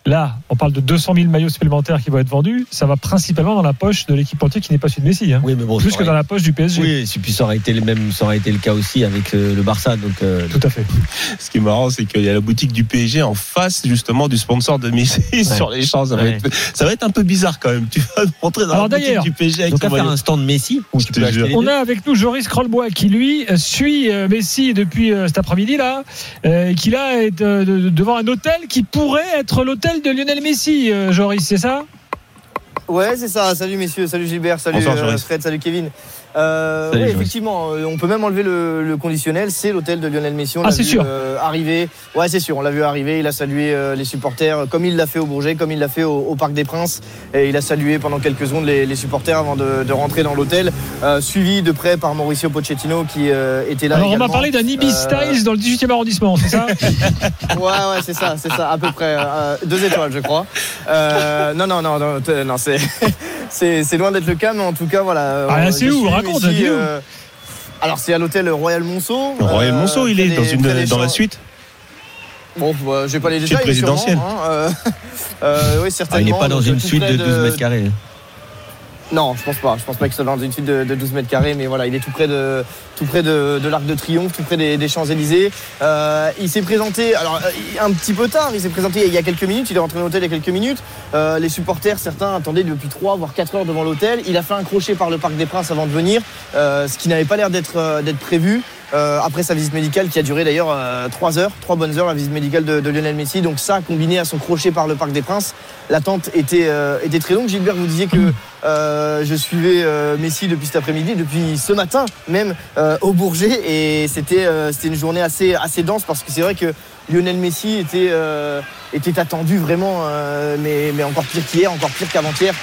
là, on parle de 200 000 maillots supplémentaires qui vont être vendus, ça va principalement dans la poche de l'équipe entière qui n'est pas celui de Messi, hein. Oui, mais bon, plus que aurait- dans la poche du PSG. Oui, et puis ça aurait été le même, ça aurait été le cas aussi avec euh, le Barça. Donc, euh, Tout à fait. Ce qui est marrant, c'est qu'il y a la boutique du PSG en face justement du sponsor de Messi sur les champs. Ça, va Ouais. être, ça va être un peu bizarre quand même. Tu vas rentrer dans Alors, la boutique du PSG avec donc ton faire un stand Messi où tu peux On deux. a avec nous Joris Krollbois qui lui euh, suit Messi depuis cet après-midi là, et qui là est de- devant un hôtel qui pourrait être l'hôtel de Lionel Messi. euh, Joris, c'est ça? Ouais, c'est ça. Salut messieurs, salut Gilbert, salut Bonsoir, euh. Fred, salut Kevin. Euh, Joris. effectivement, euh, on peut même enlever le, le conditionnel. C'est l'hôtel de Lionel Messi. On Ah, c'est sûr. euh, arriver. Ouais, c'est sûr. On l'a vu arriver. Il a salué euh, les supporters euh, comme il l'a fait au Bourget, comme il l'a fait au, au Parc des Princes. Et il a salué pendant quelques secondes les, les supporters avant de, de rentrer dans l'hôtel, euh, suivi de près par Mauricio Pochettino qui euh, était là. Alors on m'a parlé d'un Ibis Styles dans le 18e arrondissement, c'est ça Ouais, ouais, c'est ça, c'est ça, à peu près. euh, deux étoiles, je crois. Euh, non, non, non, non, non, c'est, loin d'être le cas, mais en tout cas, voilà. Ah, c'est suivi Raconte, euh, alors, c'est à l'hôtel Royal Monceau. Le Royal euh, Monceau, il est des- dans, une, la suite. Bon, bah, j'ai pas les Suite détails. mais sûrement, présidentielle. hein, euh, euh, oui, Ah, certainement. il n'est pas dans une suite de 12 mètres carrés. Non, je pense pas. Je pense pas qu'il soit dans une suite de, de 12 mètres carrés, mais voilà, il est tout près de, tout près de, de l'Arc de Triomphe, tout près des, des Champs-Élysées. Euh, il s'est présenté, alors euh, un petit peu tard, il s'est présenté il y a quelques minutes, il est rentré dans l'hôtel il y a quelques minutes. Euh, les supporters, certains attendaient depuis 3 voire 4 heures devant l'hôtel. Il a fait un crochet par le Parc des Princes avant de venir, euh, ce qui n'avait pas l'air d'être euh, prévu. Euh, après sa visite médicale qui a duré d'ailleurs 3 heures, 3 bonnes heures, la visite médicale de, de Lionel Messi. Donc ça, combiné à son crochet par le Parc des Princes, l'attente était, euh, était très longue. Gilbert, vous disiez que euh, je suivais euh, Messi depuis cet après-midi, depuis ce matin même euh, au Bourget, et c'était une journée assez, assez dense parce que c'est vrai que Lionel Messi était, était attendu vraiment, mais, mais encore pire qu'hier, encore pire qu'avant-hier.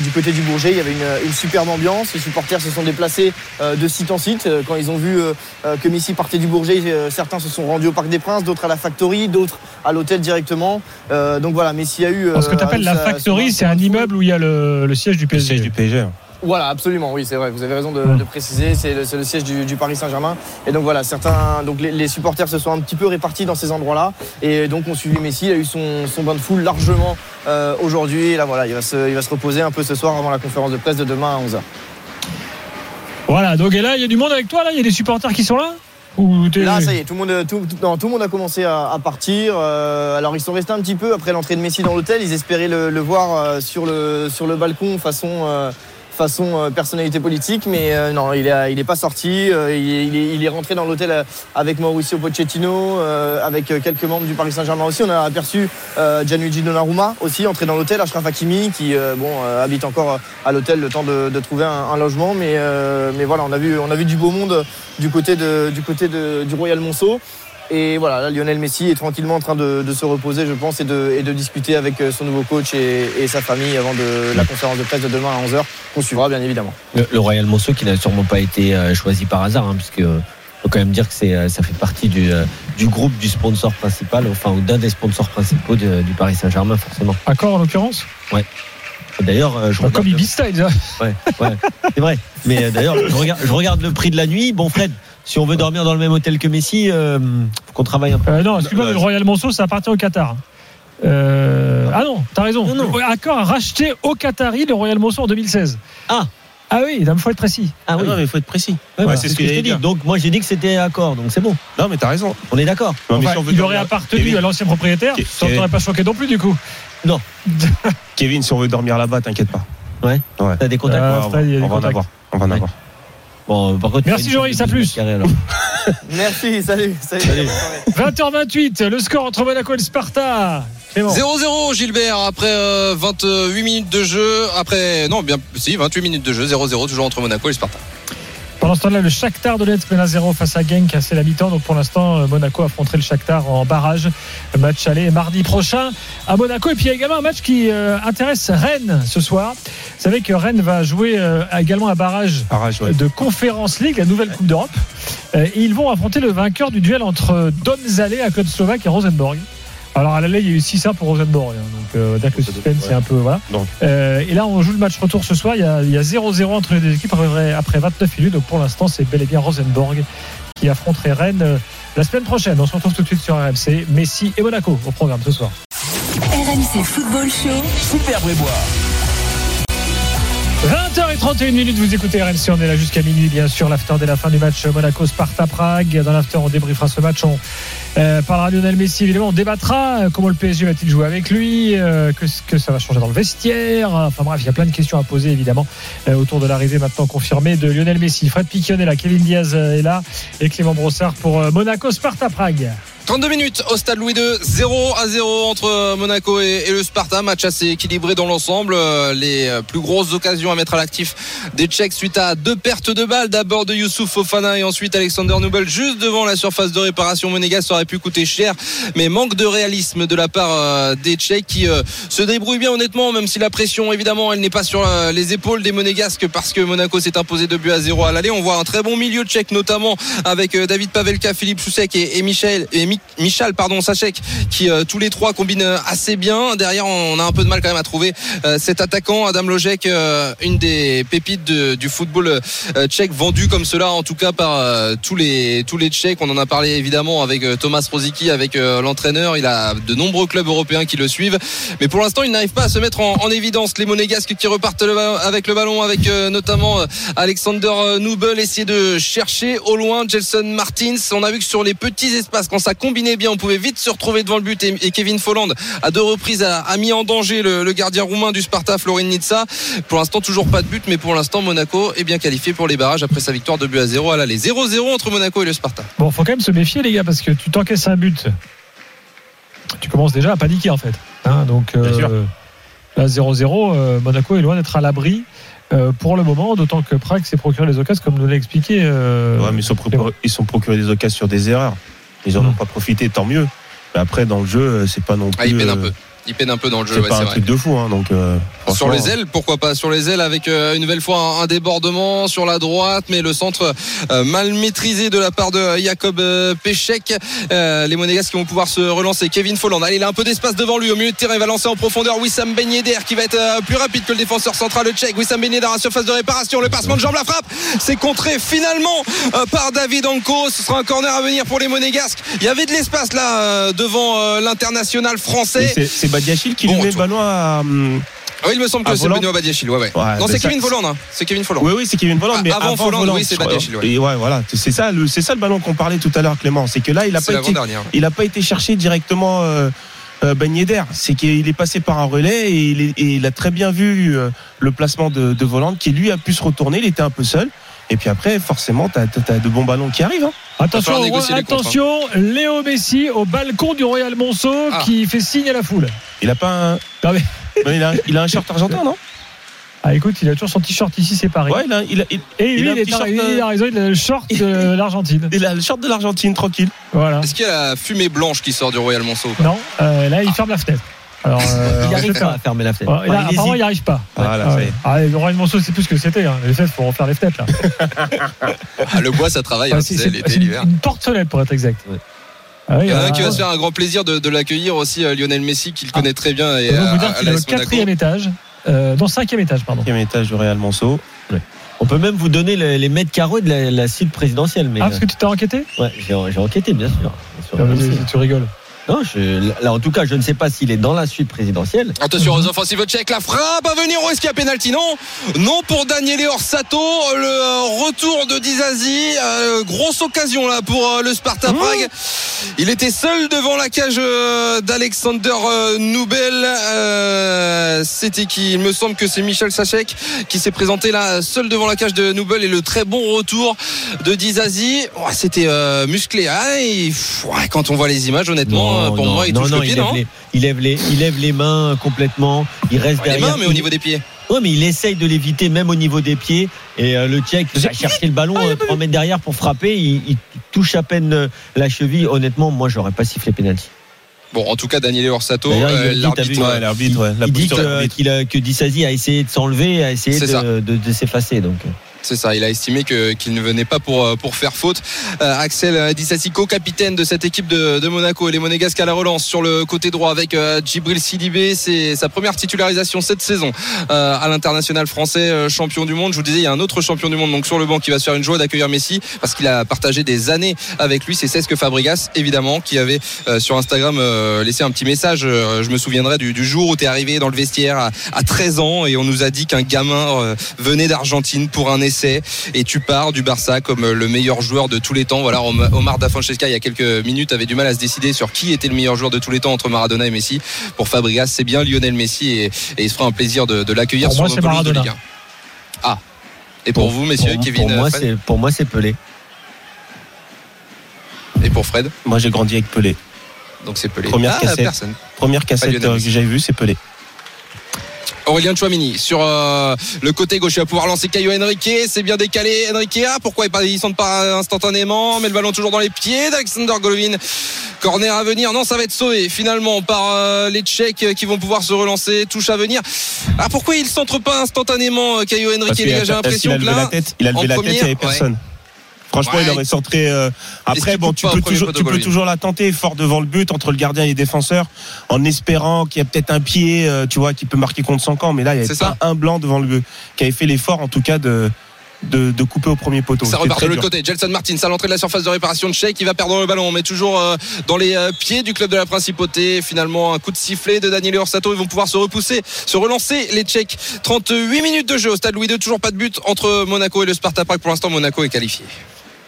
Du côté du Bourget, il y avait une, une superbe ambiance. Les supporters se sont déplacés de site en site. Quand ils ont vu que Messi partait du Bourget, certains se sont rendus au Parc des Princes, d'autres à la Factory, d'autres à l'hôtel directement. Donc voilà, Messi a eu. Ce que tu appelles la factory, c'est un immeuble où il y a le, le siège du PSG. Siège du PSG. Voilà, absolument, oui, c'est vrai. Vous avez raison de, de préciser. C'est le, siège du, du Paris Saint-Germain. Et donc voilà, certains, donc les, les supporters se sont un petit peu répartis dans ces endroits-là. Et donc on suivi Messi. Il a eu son, son bain de foule largement euh, aujourd'hui. Et là, voilà, il va, se, il va se reposer un peu ce soir avant la conférence de presse de demain à 11h. Voilà, donc et là, il y a du monde avec toi, là Il y a des supporters qui sont là? Ou Là, ça y est, tout le monde, tout, tout- non, tout le monde a commencé à, à partir. Euh, alors, ils sont restés un petit peu après l'entrée de Messi dans l'hôtel. Ils espéraient le, le voir euh, sur, le, sur le balcon façon, euh, façon euh, personnalité politique, mais euh, non, il n'est il pas sorti. Euh, il, est, il est- il est rentré dans l'hôtel avec Mauricio Pochettino, avec quelques membres du Paris Saint-Germain aussi. On a aperçu Gianluigi Donnarumma aussi entré dans l'hôtel. Achraf Hakimi qui bon habite encore à l'hôtel le temps de, de trouver un, un logement, mais, mais voilà, on a vu, on a vu du beau monde du côté, de, du, côté de- du Royal Monceau. Et voilà, là, Lionel Messi est tranquillement en train de, de se reposer, je pense, et de, et de discuter avec euh, son nouveau coach et, et sa famille avant de la conférence de presse de demain à 11h, qu'on suivra bien évidemment. Le, le Royal Monceau qui n'a sûrement pas été euh, choisi par hasard, hein, puisque euh, faut quand même dire que c'est, ça fait partie du, du groupe du sponsor principal, enfin ou d'un des sponsors principaux de- du Paris Saint-Germain, forcément. Accord en l'occurrence? D'ailleurs, euh, je Comme regarde le- Ibis Styles. hein. Ouais, ouais, c'est vrai. Mais d'ailleurs, je regarde, je regarde le prix de la nuit. Bon, Fred, si on veut dormir dans le même hôtel que Messi, euh, faut qu'on travaille un peu. Euh, non, excuse-moi, Non, mais le non, Royal Monceau, ça appartient au Qatar. Euh, ah non, t'as raison. Non, non. Accor a racheté au Qatari le Royal Monceau en 2016. Ah. Ah oui, il faut être précis. Ah Ah non, mais il faut être précis. Ouais, Ouais, bah, c'est ce que je dit. dire. Donc moi j'ai dit que c'était accord, donc c'est bon. Non, mais t'as raison. On est d'accord. Non, Enfin, si il aurait appartenu Kevin, à l'ancien propriétaire. Ça t'aurait pas choqué non plus du coup. Kevin, si on veut dormir là-bas, t'inquiète pas. T'as des contacts. Euh, on va, des on va en avoir. On va en Ouais. Avoir. Bon, par contre, Merci, Joris, à plus. 12 mètres carrés, alors. Merci, salut, salut. Salut. 20h28, le score entre Monaco et le Sparta. Clément. 0-0 Gilbert après euh, 28 minutes de jeu après non bien si 28 minutes de jeu 0-0 toujours entre Monaco et Sparta. Pendant ce temps-là, le Shakhtar Donetsk mène à 0 face à Genk, c'est la mi-temps. Donc pour l'instant, euh, Monaco affronterait le Shakhtar en barrage. Match aller mardi prochain à Monaco. Et puis il y a également un match qui euh, intéresse Rennes ce soir. Vous savez que Rennes va jouer euh, également un barrage ouais. de Conference League, la nouvelle Coupe d'Europe. Euh, et ils vont affronter le vainqueur du duel entre Domzale, un club slovaque, et Rosenborg. Alors à l'aller, il y a eu 6-1 pour Rosenborg. hein. donc euh, on va dire que le suspense, c'est un peu. Voilà. Donc. Euh, et là, on joue le match retour ce soir. Il y a, il y a 0-0 entre les deux équipes après, après 29 minutes. Donc pour l'instant, c'est bel et bien Rosenborg qui affronterait Rennes euh, la semaine prochaine. On se retrouve tout de suite sur RMC. Messi et Monaco au programme ce soir. RMC Football Show. Super Brébois. 20h31 minutes, vous écoutez RMC, on est là jusqu'à minuit, bien sûr, l'after dès la fin du match Monaco-Sparta-Prague. Dans l'after, on débriefera ce match, on euh, parlera Lionel Messi, évidemment, on débattra euh, comment le PSG va-t-il jouer avec lui, euh, que, que ça va changer dans le vestiaire. Enfin bref, il y a plein de questions à poser, évidemment, euh, autour de l'arrivée maintenant confirmée de Lionel Messi. Fred Piquion est là, Kevin Diaz est là, et Clément Brossard pour euh, Monaco-Sparta-Prague. 32 minutes au stade Louis II, 0 à 0 entre Monaco et, le Sparta. Match assez équilibré dans l'ensemble. Les plus grosses occasions à mettre à l'actif des Tchèques suite à deux pertes de balles. D'abord de Youssouf Fofana et ensuite Alexander Nubel juste devant la surface de réparation monégasque. Pu coûter cher, mais manque de réalisme de la part euh, des Tchèques qui euh, se débrouillent bien honnêtement, même si la pression évidemment elle n'est pas sur euh, les épaules des monégasques parce que Monaco s'est imposé 2 buts à 0 à l'aller. On voit un très bon milieu tchèque notamment avec David Pavelka, Philippe Soucek et, Michel et Mi- Michal pardon Sachek qui tous les trois combinent assez bien. Derrière on a un peu de mal quand même à trouver cet attaquant Adam Lojek, une des pépites de- du football tchèque vendu comme cela en tout cas par tous les tous les Tchèques. On en a parlé évidemment avec euh, Thomas Rosicky, avec euh, l'entraîneur. Il a de nombreux clubs européens qui le suivent, mais pour l'instant il n'arrive pas à se mettre en, en évidence. Les Monégasques qui repartent avec le ballon, avec euh, notamment euh, Alexander Nubel essayer de chercher au loin Jelson Martins. On a vu que sur les petits espaces, quand ça combinait bien, on pouvait vite se retrouver devant le but. Et, Kevin Folland, à deux reprises, a, mis en danger le, gardien roumain du Sparta, Florin Nitsa. Pour l'instant, toujours pas de but, mais pour l'instant, Monaco est bien qualifié pour les barrages après sa victoire de but à 0 à l'aller. 0-0 entre Monaco et le Sparta. Bon, faut quand même se méfier, les gars, parce que tu t'encaisses un but. Tu commences déjà à paniquer, en fait. Hein, donc, sûr. là, 0-0, euh, Monaco est loin d'être à l'abri euh, pour le moment, d'autant que Prague s'est procuré les occasions, comme nous l'a expliqué. euh, Ouais, mais ils sont, procurés, ils sont procurés des occasions sur des erreurs. Ils en ont Mm. pas profité, tant mieux. Mais après, dans le jeu, euh, c'est pas non plus. Ah, il peine un euh, peu. Il peine un peu dans le jeu, C'est ouais, pas un vrai. truc de fou, hein, donc. euh, Sur les ailes, pourquoi pas Sur les ailes avec euh, une nouvelle fois un, un débordement sur la droite, mais le centre euh, mal maîtrisé de la part de Jacob euh, Pechek. Euh, les Monégasques qui vont pouvoir se relancer. Kevin Folland, allez, il a un peu d'espace devant lui au milieu de terrain. Il va lancer en profondeur Wissam Ben Yedder qui va être euh, plus rapide que le défenseur central le tchèque. Wissam Ben Yedder à surface de réparation. Le passement de jambe, la frappe. C'est contré finalement euh, par David Anko. Ce sera un corner à venir pour les Monégasques. Il y avait de l'espace là euh, devant euh, l'international français. C'est Badiachil qui Bon, lui met le ballon à. Ah oui, il me semble que c'est Voland Benoît Badiachil. Ouais, ouais. Ouais, non, c'est Kevin Folland. hein. C'est Kevin Folland. Oui, oui, c'est Kevin Voland, Ah, mais avant avant, Folland, Voland, oui, c'est. Badiachil, ouais. Et ouais, voilà, c'est ça, le, c'est ça le ballon qu'on parlait tout à l'heure, Clément. C'est que là, il a C'est pas été, il a pas été cherché directement euh, euh, Ben. C'est qu'il est passé par un relais et il, est- et il a très bien vu euh, le placement de, de Voland qui lui a pu se retourner. Il était un peu seul. Et puis après, forcément, t'as as, de bons ballons qui arrivent. hein. Attention, attention, Léo Messi au balcon du Royal Monceau Ah. qui fait signe à la foule. Il a pas un, Non, mais- Ben, il, a, il a un short argentin, non? Ah écoute, il a toujours son t-shirt ici, c'est Paris. Ouais, il a, il a- il- Et il lui, a il, un t-shirt, arrivé, euh, il a raison, il a le short de l'Argentine. il a le short de l'Argentine, tranquille. Voilà. Est-ce qu'il y a la fumée blanche qui sort du Royal Monceau? Non, euh, là, il ferme la fenêtre. Alors, euh, Il n'arrive pas à fermer la fenêtre. Là, Enfin, il apparemment, il n'y arrive pas. Voilà, Ah, ouais. Ah, le Royal Monceau, c'est plus ce que c'était. Hein. Les fenêtres, pour refaire les fenêtres. Là. Ah, Le bois, ça travaille. Ouais, hein, c'est l'été, une, l'hiver. une porte-fenêtre, pour être exact. Ouais. Ah oui, Il y en a ah, un qui va ah, se faire un grand plaisir de, de l'accueillir aussi, euh, Lionel Messi, qu'il connaît très bien. Et Je peux à, vous dire qu'il est au quatrième étage. Euh, non, cinquième étage, pardon. Quatrième étage du Real Monceau. On peut même vous donner les, les mètres carrés de la, la suite présidentielle. Mais Ah, parce que tu t'es enquêté? Euh, ouais, j'ai enquêté, bien sûr. Bien sûr, Non, mais bien sûr. Tu rigoles. Non, je- là, en tout cas, je ne sais pas s'il est dans la suite présidentielle. Attention aux offensives tchèques, la frappe à venir, est-ce qu'il y a pénalty Non, non pour Daniele Orsato, le euh, retour de Dizazi, euh, grosse occasion là pour euh, le Sparta Prague. Il était seul devant la cage euh, d'Alexander. Euh, C'était qui Il me semble que c'est Michel Sachek qui s'est présenté là seul devant la cage de Nubel et le très bon retour de Dizazi. Ouais, C'était musclé. Et, pff, ouais, quand on voit les images, honnêtement, euh, pour moi, il touche le pied, il, non lève les, il, lève les, il lève les mains complètement. Il reste Les derrière. mains, mais au Il- niveau des pieds. Ouais, mais il essaye de l'éviter même au niveau des pieds. Et euh, le Tchèque va chercher le ballon euh, 3 mètres derrière pour frapper. Il, il touche à peine euh, la cheville. Honnêtement, moi, j'aurais pas sifflé pénalty. Bon, en tout cas, Daniel Orsato, euh, l'arbitre. euh, Ouais, l'arbitre, ouais. Il dit que, qu'il a- que Dissasi a essayé de s'enlever, a essayé de, de- de s'effacer. Donc, euh. C'est ça, il a estimé que- qu'il ne venait pas pour, euh, pour faire faute. Euh, Axel Dissasico, capitaine de cette équipe de, de Monaco les Monégasques à la relance sur le côté droit avec euh, Djibril Sidibé. C'est sa première titularisation cette saison euh, à l'international français, euh, champion du monde. Je vous disais, il y a un autre champion du monde donc sur le banc qui va se faire une joie d'accueillir Messi parce qu'il a partagé des années avec lui. C'est Cesc Fabregas, évidemment, qui avait euh, sur Instagram euh, laissé un petit message. Euh, je me souviendrai du, du jour où tu es arrivé dans le vestiaire à, à 13 ans et on nous a dit qu'un gamin euh, venait d'Argentine pour un essai et tu pars du Barça comme le meilleur joueur de tous les temps. Voilà, Om- Omar Da il y a quelques minutes, avait du mal à se décider sur qui était le meilleur joueur de tous les temps entre Maradona et Messi. Pour Fabregas, c'est bien Lionel Messi et, et il se fera un plaisir de, de l'accueillir sur moi, pelouses de. Ligue 1. Ah. Et pour, vous, messieurs, pour, Kevin pour moi, c'est pour moi c'est Pelé. et pour Fred, Moi, j'ai grandi avec Pelé. donc c'est Pelé. Première ah, cassette. personne. Première cassette euh, que j'ai vue, c'est Pelé. Aurélien Chouamini sur euh, le côté gauche, il va pouvoir lancer Caio Henrique, c'est bien décalé. Henrique, ah, pourquoi il il centre pas instantanément, mais le ballon toujours dans les pieds d'Alexander Golovin. Corner à venir, non, ça va être sauvé finalement par euh, les Tchèques qui vont pouvoir se relancer. Touche à venir. Ah, pourquoi il centre pas instantanément euh, Caio Henrique Les gars, j'ai l'impression a que levé là, la tête, il a levé la tête, il n'y avait personne. Franchement, Ouais. il aurait centré. euh, après, bon, tu peux toujours, poteau tu peux Golovin toujours la tenter fort devant le but entre le gardien et les défenseurs, en espérant qu'il y a peut-être un pied, euh, tu vois, qui peut marquer contre son camp. Mais là, il y C'est avait ça. un blanc devant le but qui avait fait l'effort, en tout cas, de de, de couper au premier poteau. Ça repart de l'autre côté. Gelson Martins à l'entrée de la surface de réparation de Tchèque. Il va perdre le ballon, mais toujours euh, dans les euh, pieds du club de la Principauté. Finalement, un coup de sifflet de Daniel Orsato. Ils vont pouvoir se repousser, se relancer les Tchèques. 38 minutes de jeu au stade Louis II. Toujours pas de but entre Monaco et le Sparta Prague. Pour l'instant, Monaco est qualifié.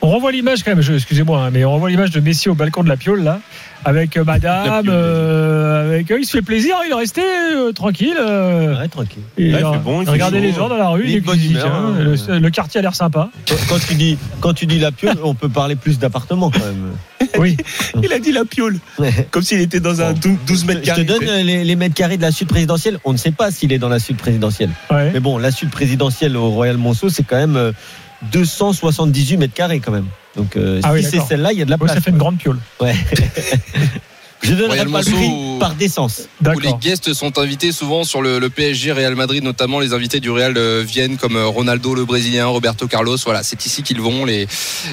On renvoie l'image quand même, excusez-moi, hein, mais on renvoie l'image de Messi au balcon de la Piole là, avec euh, Madame, euh, avec euh, il se fait plaisir, il est resté euh, tranquille. euh, Ouais, tranquille. et, Ouais, il fait bon, il regardez les gens dans la rue, Il est dit, humeur, tiens, hein. le, le quartier a l'air sympa. Quand, quand tu dis quand tu dis la piole, on peut parler plus d'appartements quand même. Oui, Il a dit la piole, comme s'il était dans un Bon. 12 mètres Je te carrés. donne les, les mètres carrés de la suite présidentielle. On ne sait pas s'il est dans la suite présidentielle. ouais. Mais bon, la suite présidentielle au Royal Monceau, c'est quand même euh, 278 mètres carrés quand même. Donc euh, Ah si oui, c'est celle-là, il y a de la Ouais, place. ça fait une grande piole. Ouais. Je Monceau prix ou- par décence. Où les guests sont invités souvent sur le, le PSG Real Madrid, notamment les invités du Real euh, viennent comme euh, Ronaldo le Brésilien, Roberto Carlos. Voilà, c'est ici qu'ils vont. Les,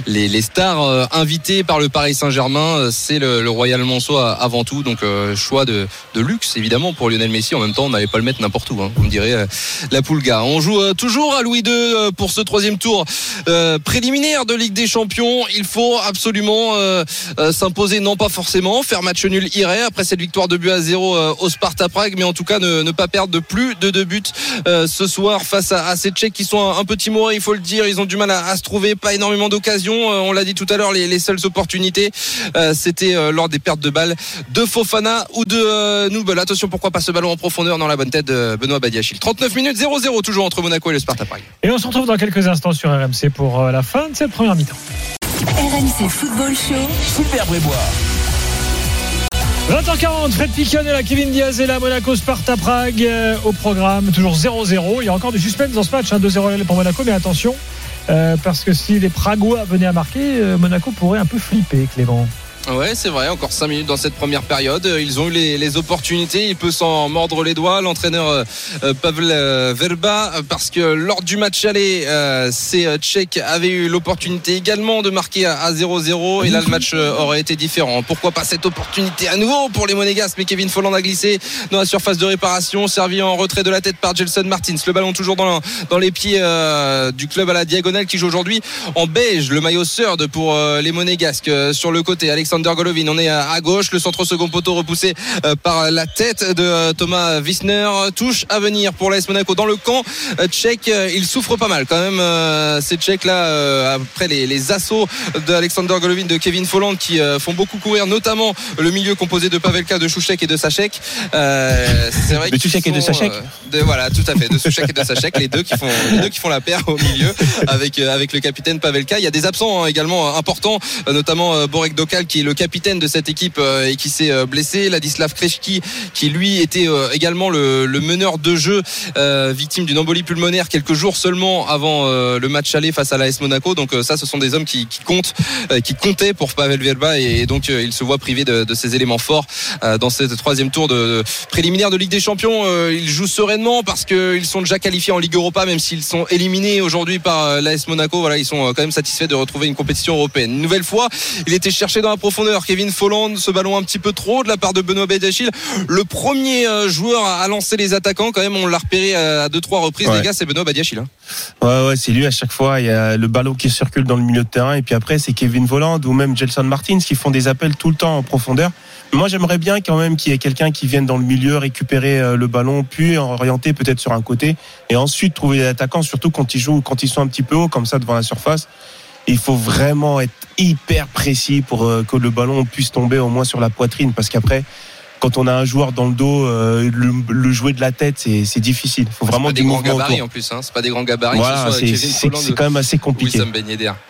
les, les stars euh, invitées par le Paris Saint-Germain, euh, c'est le, le Royal Monceau avant tout. Donc euh, choix de, de luxe évidemment pour Lionel Messi. En même temps, on n'allait pas le mettre n'importe où. hein, vous me direz euh, la Poulga. On joue euh, toujours à Louis II euh, pour ce troisième tour euh, préliminaire de Ligue des Champions. Il faut absolument euh, euh, s'imposer, non pas forcément, faire match nul irait après cette victoire de but à zéro euh, au Sparta Prague, mais en tout cas ne, ne pas perdre de plus de deux buts euh, ce soir face à, à ces Tchèques qui sont un, un peu timorés, il faut le dire. Ils ont du mal à, à se trouver, pas énormément d'occasions. Euh, on l'a dit tout à l'heure, les, les seules opportunités, euh, c'était euh, lors des pertes de balles de Fofana ou de euh, Nubel. Attention, pourquoi pas ce ballon en profondeur dans la bonne tête de Benoît Badiachil. 39 minutes 0-0 toujours entre Monaco et le Sparta Prague. Et on se retrouve dans quelques instants sur RMC pour euh, la fin de cette première mi-temps. RMC Football Show. Super Brébois. 20h40, Fred Piquion et la Kevin Diaz et la Monaco Sparta Prague euh, au programme, toujours 0-0. Il y a encore du suspense dans ce match, hein, 2-0 pour Monaco, mais attention, euh, parce que si les Pragois venaient à marquer, euh, Monaco pourrait un peu flipper, Clément. Ouais, c'est vrai, encore 5 minutes dans cette première période. Ils ont eu les, les opportunités, il peut s'en mordre les doigts. L'entraîneur euh, euh, Pavel euh, Verba, parce que lors du match aller, euh, ces euh, Tchèques avaient eu l'opportunité également de marquer à à 0-0. Et là, le match aurait été différent. Pourquoi pas cette opportunité à nouveau pour les Monégasques Mais Kevin Folland a glissé dans la surface de réparation, servi en retrait de la tête par Gelson Martins. Le ballon toujours dans, dans les pieds euh, du club à la diagonale qui joue aujourd'hui en beige, le maillot third pour les Monégasques sur le côté. Alexander Golovin, on est à, gauche, le centre second poteau repoussé euh, par la tête de euh, Thomas Wissner. Touche à venir pour l'AS Monaco dans le camp euh, tchèque. Il souffre pas mal quand même ces Tchèques là après les, les assauts d'Alexander Golovin, de Kevin Folland qui font beaucoup courir, notamment le milieu composé de Pavelka, de Chouchek et de Sachek. Euh, c'est vrai De qu'ils Souchek et de Sachek. de- voilà, tout à fait, de Souchek et de Sachek, les deux qui font les deux qui font la paire au milieu avec avec le capitaine Pavelka. Il y a des absents hein, également importants, notamment Borek Dokal qui le capitaine de cette équipe euh, et qui s'est euh, blessé. Ladislav Kreshki, qui lui était euh, également le, meneur de jeu, victime d'une embolie pulmonaire quelques jours seulement avant le match aller face à l'AS Monaco. Donc ça, ce sont des hommes qui, comptent, qui comptaient pour Pavel Verba et, donc il se voit privé de, de ses éléments forts dans ce troisième tour de, de préliminaire de Ligue des Champions. Ils jouent sereinement parce qu'ils sont déjà qualifiés en Ligue Europa, même s'ils sont éliminés aujourd'hui par l'AS Monaco. Voilà, ils sont quand même satisfaits de retrouver une compétition européenne. Une nouvelle fois, il était cherché dans la profondeur. Kevin Folland, ce ballon un petit peu trop de la part de Benoît Bediachil. Le premier euh, joueur à lancer les attaquants, quand même, on l'a repéré à deux trois reprises. Ouais. Les gars, c'est Benoît Bediachil. Hein. Ouais, ouais, c'est lui à chaque fois. Il y a le ballon qui circule dans le milieu de terrain. Et puis après, c'est Kevin Volland ou même Gelson Martins qui font des appels tout le temps en profondeur. Moi, j'aimerais bien quand même qu'il y ait quelqu'un qui vienne dans le milieu récupérer euh, le ballon, puis orienter peut-être sur un côté, et ensuite trouver des attaquants, surtout quand ils jouent, quand ils sont un petit peu haut comme ça devant la surface. Il faut vraiment être hyper précis pour euh, que le ballon puisse tomber au moins sur la poitrine, parce qu'après, quand on a un joueur dans le dos, euh, le, le jouer de la tête, c'est difficile. Il faut C'est vraiment pas des du grands gabarits autour. en plus. Hein. C'est pas des grands gabarits. Voilà, soit c'est quand même assez compliqué. Ben.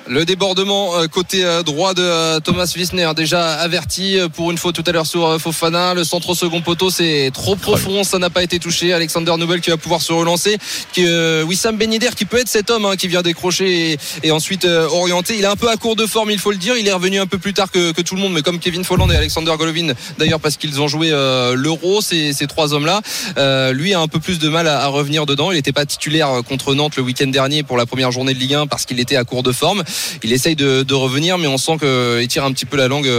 Le débordement euh, côté euh, droit de euh, Thomas Wissner, déjà averti euh, pour une faute tout à l'heure sur euh, Fofana. Le centre au second poteau, c'est trop profond, ça n'a pas été touché. Alexander Nobel qui va pouvoir se relancer. Qui, euh, Wissam Ben Yedder qui peut être cet homme hein, qui vient décrocher et, et ensuite euh, orienter. Il est un peu à court de forme, il faut le dire. Il est revenu un peu plus tard que, que tout le monde, mais comme Kevin Folland et Alexander Golovin, d'ailleurs parce qu'ils ont joué euh, l'Euro, ces, trois hommes-là. Euh, lui a un peu plus de mal à, revenir dedans. Il n'était pas titulaire euh, contre Nantes le week-end dernier pour la première journée de Ligue 1 parce qu'il était à court de forme. Il essaye de, revenir, mais on sent qu'il tire un petit peu la langue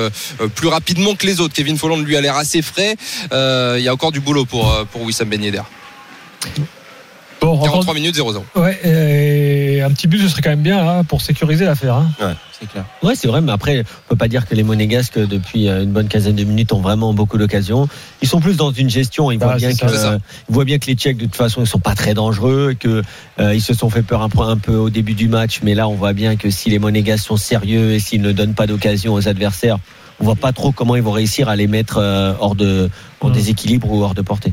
plus rapidement que les autres. Kevin Folland lui a l'air assez frais. Il y a encore du boulot pour, pour Wissam Ben Yedder. Bon, 43 minutes 0-0. Ouais, et un petit but, ce serait quand même bien hein, pour sécuriser l'affaire. Hein. Ouais, c'est clair. Ouais, c'est vrai, mais après, on peut pas dire que les Monégasques, depuis euh, une bonne quinzaine de minutes, ont vraiment beaucoup d'occasions. Ils sont plus dans une gestion. Ils voient Ah, bien c'est que, euh, ils voient bien que les Tchèques, de toute façon, ils sont pas très dangereux, et que euh, ils se sont fait peur un, peu- un peu au début du match. Mais là, on voit bien que si les Monégasques sont sérieux et s'ils ne donnent pas d'occasion aux adversaires, on voit pas trop comment ils vont réussir à les mettre euh, hors de, en Mm. déséquilibre ou hors de portée.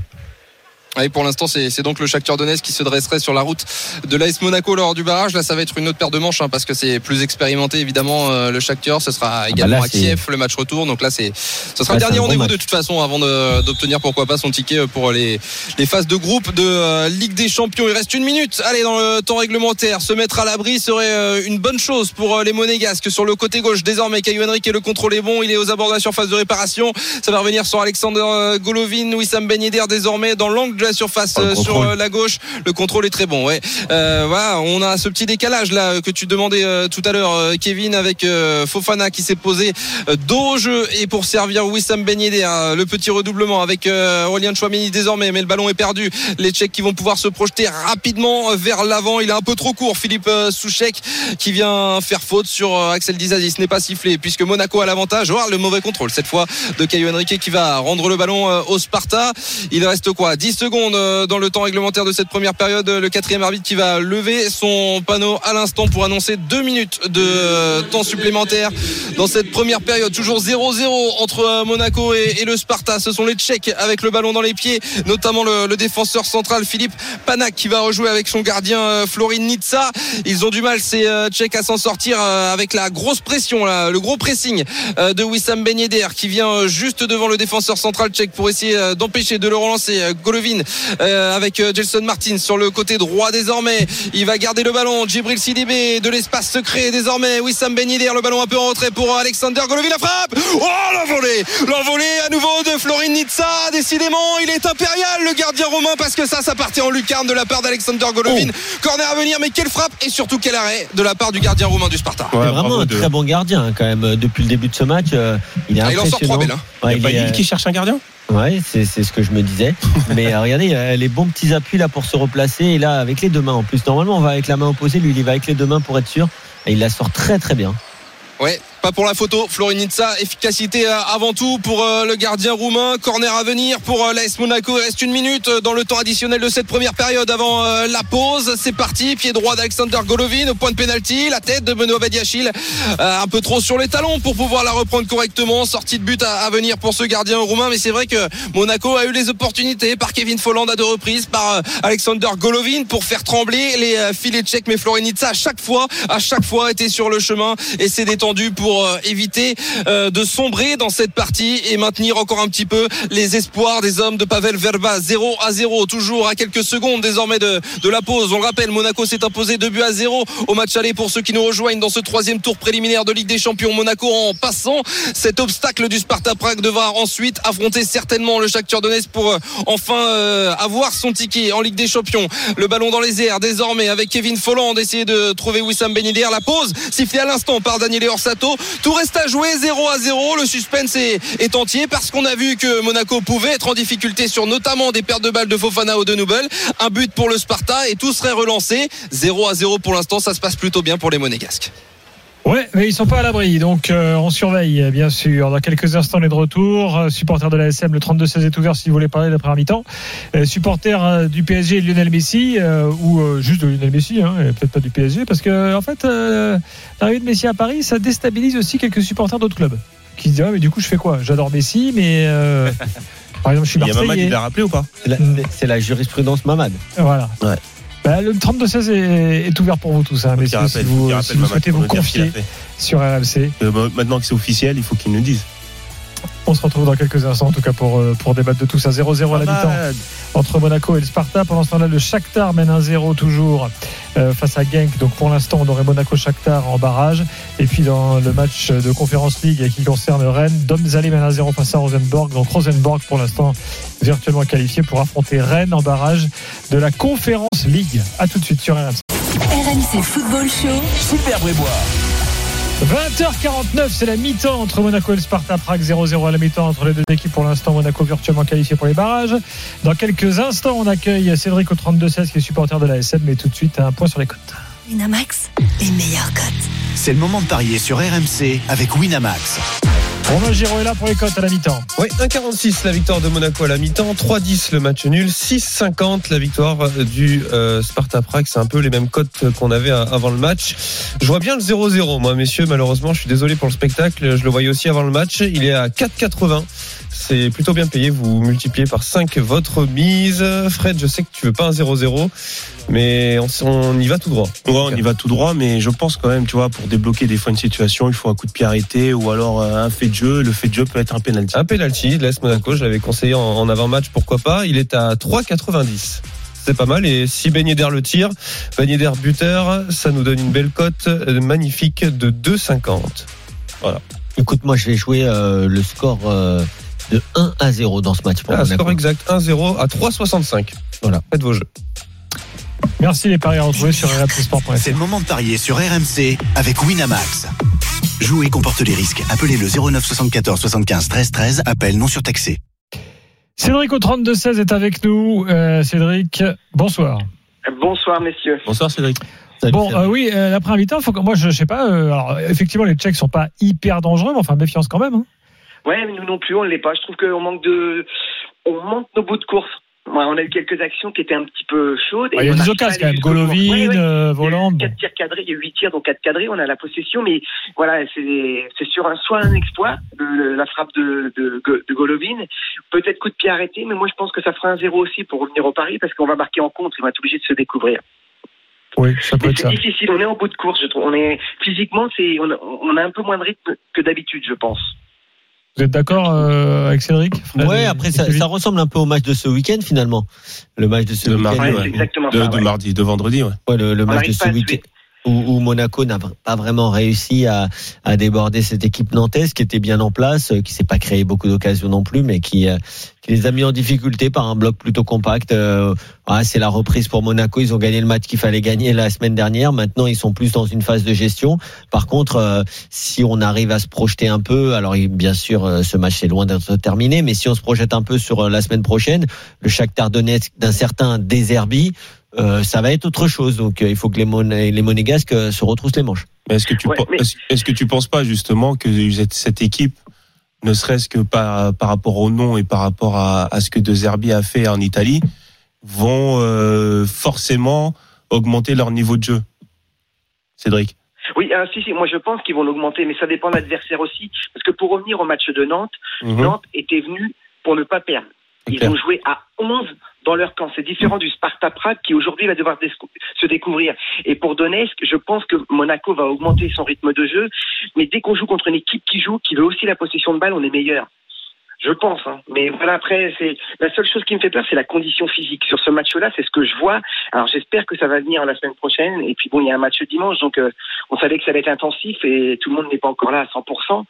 Et pour l'instant, c'est donc le Shakhtar Donetsk qui se dresserait sur la route de l'AS Monaco lors du barrage. Là, ça va être une autre paire de manches hein, parce que c'est plus expérimenté évidemment euh, le Shakhtar. Ce sera également là, à c'est- Kiev le match retour. Donc là, c'est ce sera le dernier rendez-vous de toute façon avant d'obtenir pourquoi pas son ticket pour les les phases de groupe de euh, Ligue des Champions. Il reste une minute. Allez, dans le temps réglementaire, se mettre à l'abri serait euh, une bonne chose pour euh, les Monégasques sur le côté gauche. Désormais, Caillou Henrique et le contrôle est bon. Il est aux abords de la surface de réparation. Ça va revenir sur Alexander euh, Golovin, Wissam Ben Yedder désormais dans l'angle de la surface euh, sur euh, la gauche. Le contrôle est très bon. Ouais. Euh, voilà, on a ce petit décalage là que tu demandais tout à l'heure, Kevin, avec Fofana qui s'est posé dos au jeu et pour servir Wissam Ben Yedder. euh, le petit redoublement avec Aurélien Chouameni désormais, mais le ballon est perdu. Les Tchèques qui vont pouvoir se projeter rapidement vers l'avant. Il est un peu trop court, Philippe Souchek qui vient faire faute sur Axel Dizazi. Ce n'est pas sifflé puisque Monaco a l'avantage. Oh, le mauvais contrôle cette fois de Caio Henrique qui va rendre le ballon au Sparta. Il reste quoi? 10 secondes euh, dans le temps réglementaire de cette première période. Le quatrième arbitre qui va lever son panneau à l'instant pour annoncer deux minutes de euh, temps supplémentaire dans cette première période. Toujours 0-0 entre euh, Monaco et, le Sparta. Ce sont les Tchèques avec le ballon dans les pieds, notamment le, défenseur central Philippe Panak qui va rejouer avec son gardien Florin Nitsa. Ils ont du mal ces Tchèques à s'en sortir avec la grosse pression, le gros pressing de Wissam Ben qui vient juste devant le défenseur central tchèque pour essayer d'empêcher de le relancer. Euh, Euh, avec euh, Gelson Martin sur le côté droit désormais. Il va garder le ballon. Djibril Sidibé de l'espace secret désormais. Wissam Ben Yedder, le ballon un peu en retrait pour Alexander Golovin. La frappe Oh l'envolée L'envolée à nouveau de Florin Nitsa. Décidément, il est impérial le gardien romain parce que ça, ça partait en lucarne de la part d'Alexander Golovin. Corner à venir, mais quelle frappe et surtout quel arrêt de la part du gardien romain du Sparta. Ouais, c'est vraiment un de- très bon gardien hein, quand même euh, depuis le début de ce match. euh, il est Ah, il en sort trois impressionnant. belles. hein. Ouais, Il y a il pas est, Lille qui cherche un gardien? Ouais, c'est c'est ce que je me disais. Mais euh, regardez, euh, les bons petits appuis là pour se replacer et là avec les deux mains en plus. Normalement, on va avec la main opposée, lui il y va avec les deux mains pour être sûr et il la sort très très bien. Ouais, pas pour la photo. Florinitsa, efficacité euh, avant tout pour euh, le gardien roumain. Corner à venir pour euh, l'AS Monaco. Il reste une minute dans le temps additionnel de cette première période avant la pause. C'est parti. Pied droit d'Alexander Golovin au point de pénalty. La tête de Benoît Badiachil un peu trop sur les talons pour pouvoir la reprendre correctement. Sortie de but à, venir pour ce gardien roumain. Mais c'est vrai que Monaco a eu les opportunités par Kevin Folland à deux reprises, par Alexander Golovin pour faire trembler les filets tchèques. Mais Florinitsa à chaque fois, à chaque fois était sur le chemin et c'est détendu pour pour euh, éviter euh, de sombrer dans cette partie et maintenir encore un petit peu les espoirs des hommes de Pavel Verba. 0 à 0 toujours à quelques secondes désormais de, de la pause. On le rappelle Monaco s'est imposé 2 buts à 0 au match aller pour ceux qui nous rejoignent dans ce troisième tour préliminaire de Ligue des Champions. Monaco en passant cet obstacle du Sparta Prague devra ensuite affronter certainement le Shakhtar Donetsk pour euh, enfin euh, avoir son ticket en Ligue des Champions. Le ballon dans les airs désormais avec Kevin Folland. Essayer de trouver Wissam Ben la pause sifflée à l'instant par Daniel Orsato tout reste à jouer 0 à 0 le suspense est, entier parce qu'on a vu que Monaco pouvait être en difficulté sur notamment des pertes de balles de Fofana ou de Noubel. Un but pour le Sparta et tout serait relancé. 0 à 0 pour l'instant. Ça se passe plutôt bien pour les Monégasques Ouais, mais ils sont pas à l'abri, donc euh, on surveille bien sûr. Dans quelques instants, on est de retour. Euh, supporter de la SM, le 32-16 est ouvert si vous voulez parler d'après mi-temps. Euh, supporter euh, du PSG, Lionel Messi, euh, ou euh, juste de Lionel Messi, hein, et peut-être pas du PSG, parce que en fait, euh, l'arrivée de Messi à Paris, ça déstabilise aussi quelques supporters d'autres clubs qui se disent ouais, mais du coup, je fais quoi? J'adore Messi, mais euh, par exemple, je suis Il y a Mamad, Marseillais. il l'a rappelé ou pas? C'est la, c'est la jurisprudence Mamad. Voilà. Ouais. Bah, le 32-16 est, est ouvert pour vous tous, hein, messieurs, rappelle, si vous, si souhaitez vous confier sur RMC. Euh, bah, Maintenant que c'est officiel, il faut qu'il nous dise. On se retrouve dans quelques instants, en tout cas pour, euh, pour débattre de tout ça. 0-0 à la mi-temps Mamad. entre Monaco et le Sparta. Pendant ce temps-là, le Shakhtar mène 1-0 toujours euh, face à Genk. Donc pour l'instant, on aurait Monaco-Shakhtar en barrage. Et puis dans le match de Conférence League qui concerne Rennes, Dom Zali mène 1-0 face à Rosenborg. Donc Rosenborg, pour l'instant, virtuellement qualifié pour affronter Rennes en barrage de la Conférence League. A tout de suite sur RMC. RMC Football Show. Super Brébois. 20h49, c'est la mi-temps entre Monaco et le Sparta Prague 0-0 à la mi-temps entre les deux équipes. Pour l'instant, Monaco virtuellement qualifié pour les barrages. Dans quelques instants, on accueille Cédric au 32-16 qui est supporter de la SM, mais tout de suite un point sur les côtes. Winamax, les meilleurs cotes. C'est le moment de parier sur RMC avec Winamax. Romain Giraud est là pour les cotes à la mi-temps. Oui, 1,46 la victoire de Monaco à la mi-temps, 3,10 le match nul, 6,50 la victoire du euh, Sparta Prague. C'est un peu les mêmes cotes qu'on avait euh, avant le match. Je vois bien le 0-0, moi, messieurs. Malheureusement, je suis désolé pour le spectacle. Je le voyais aussi avant le match. Il est à 4,80. C'est plutôt bien payé. Vous multipliez par 5 votre mise. Fred, je sais que tu veux pas un 0-0, mais on, on y va tout droit. Ouais, on y va tout droit, mais je pense quand même, tu vois, pour débloquer des fois une situation, il faut un coup de pied arrêté ou alors euh, un fait de jeu. Le fait de jeu peut être un penalty. Un penalty, laisse Monaco, je l'avais conseillé en, en avant-match, pourquoi pas. Il est à 3,90. C'est pas mal. Et si Ben Yedder le tire, Ben Yedder buteur, ça nous donne une belle cote euh, magnifique de 2,50. Écoute, moi, je vais jouer euh, le score euh, de 1 à 0 dans ce match pour Ah, score exact 1-0 à 3,65. Voilà, faites vos jeux. Merci les paris à retrouver sur rmcsport.fr. C'est le moment de parier sur RMC avec Winamax. Jouer comporte les risques. Appelez le 09 74 75 13 13. Appel non surtaxé. Cédric au 32-16 est avec nous. Euh, Cédric, bonsoir. Bonsoir messieurs. Bonsoir Cédric. Salut, Bon, euh, oui, euh, l'après mi-temps, faut que moi, je, je sais pas. euh, alors, effectivement, les Tchèques sont pas hyper dangereux, mais enfin, méfiance quand même. hein. Ouais, mais nous non plus, on ne l'est pas. Je trouve qu'on manque de, on manque nos bouts de course. Ouais, on a eu quelques actions qui étaient un petit peu chaudes. il y a des occasions quand même. Golovin, Ouais, euh, Voland. bon. 4 tirs cadrés, il y a 8 tirs, donc 4 cadrés, on a la possession, mais voilà, c'est sur un, soit un exploit, le- la frappe de, de, de Golovin, peut-être coup de pied arrêté, mais moi je pense que ça fera un zéro aussi pour revenir au pari, parce qu'on va marquer en contre, il va être obligé de se découvrir. Oui, ça peut être ça. c'est difficile, on est en bout de course, je trouve. On est, physiquement, c'est, on a un peu moins de rythme que d'habitude, je pense. Vous êtes d'accord euh, avec Cédric Ouais, et- après, ça, ça ressemble un peu au match de ce week-end, finalement. Le match de ce De week-end. Ouais, ouais. exactement De, ça. de ouais. mardi, de vendredi, ouais. Ouais, le, match de ce week-end où, où Monaco n'a pas vraiment réussi à, à déborder cette équipe nantaise qui était bien en place, euh, qui s'est pas créé beaucoup d'occasions non plus, mais qui, euh, qui les a mis en difficulté par un bloc plutôt compact. Euh, ouais, c'est la reprise pour Monaco. Ils ont gagné le match qu'il fallait gagner la semaine dernière. Maintenant, ils sont plus dans une phase de gestion. Par contre, euh, si on arrive à se projeter un peu, alors bien sûr, euh, ce match est loin d'être terminé, mais si on se projette un peu sur euh, la semaine prochaine, le Shakhtar Donetsk d'un certain Deserbi, euh, ça va être autre chose. Donc, euh, il faut que les, Mon les Monégasques euh, se retroussent les manches. Est-ce que tu Ouais, pen- mais- est-ce est-ce que tu penses pas justement que cette équipe, ne serait-ce que par, par rapport au nom et par rapport à, à ce que De Zerbi a fait en Italie, vont euh, forcément augmenter leur niveau de jeu Cédric. Oui, ah, si, si, moi je pense qu'ils vont l'augmenter, mais ça dépend de l'adversaire aussi. Parce que pour revenir au match de Nantes, Mhm. Nantes était venu pour ne pas perdre. Ils ont joué à 11 dans leur camp. C'est différent du Sparta Prague qui aujourd'hui va devoir se découvrir. Et pour Donetsk, je pense que Monaco va augmenter son rythme de jeu, mais dès qu'on joue contre une équipe qui joue, qui veut aussi la possession de balle, on est meilleur. Je pense, hein. mais voilà. Après, c'est la seule chose qui me fait peur, c'est la condition physique. Sur ce match-là, c'est ce que je vois. Alors, j'espère que ça va venir la semaine prochaine. Et puis bon, il y a un match dimanche, donc euh, on savait que ça allait être intensif et tout le monde n'est pas encore là à 100%.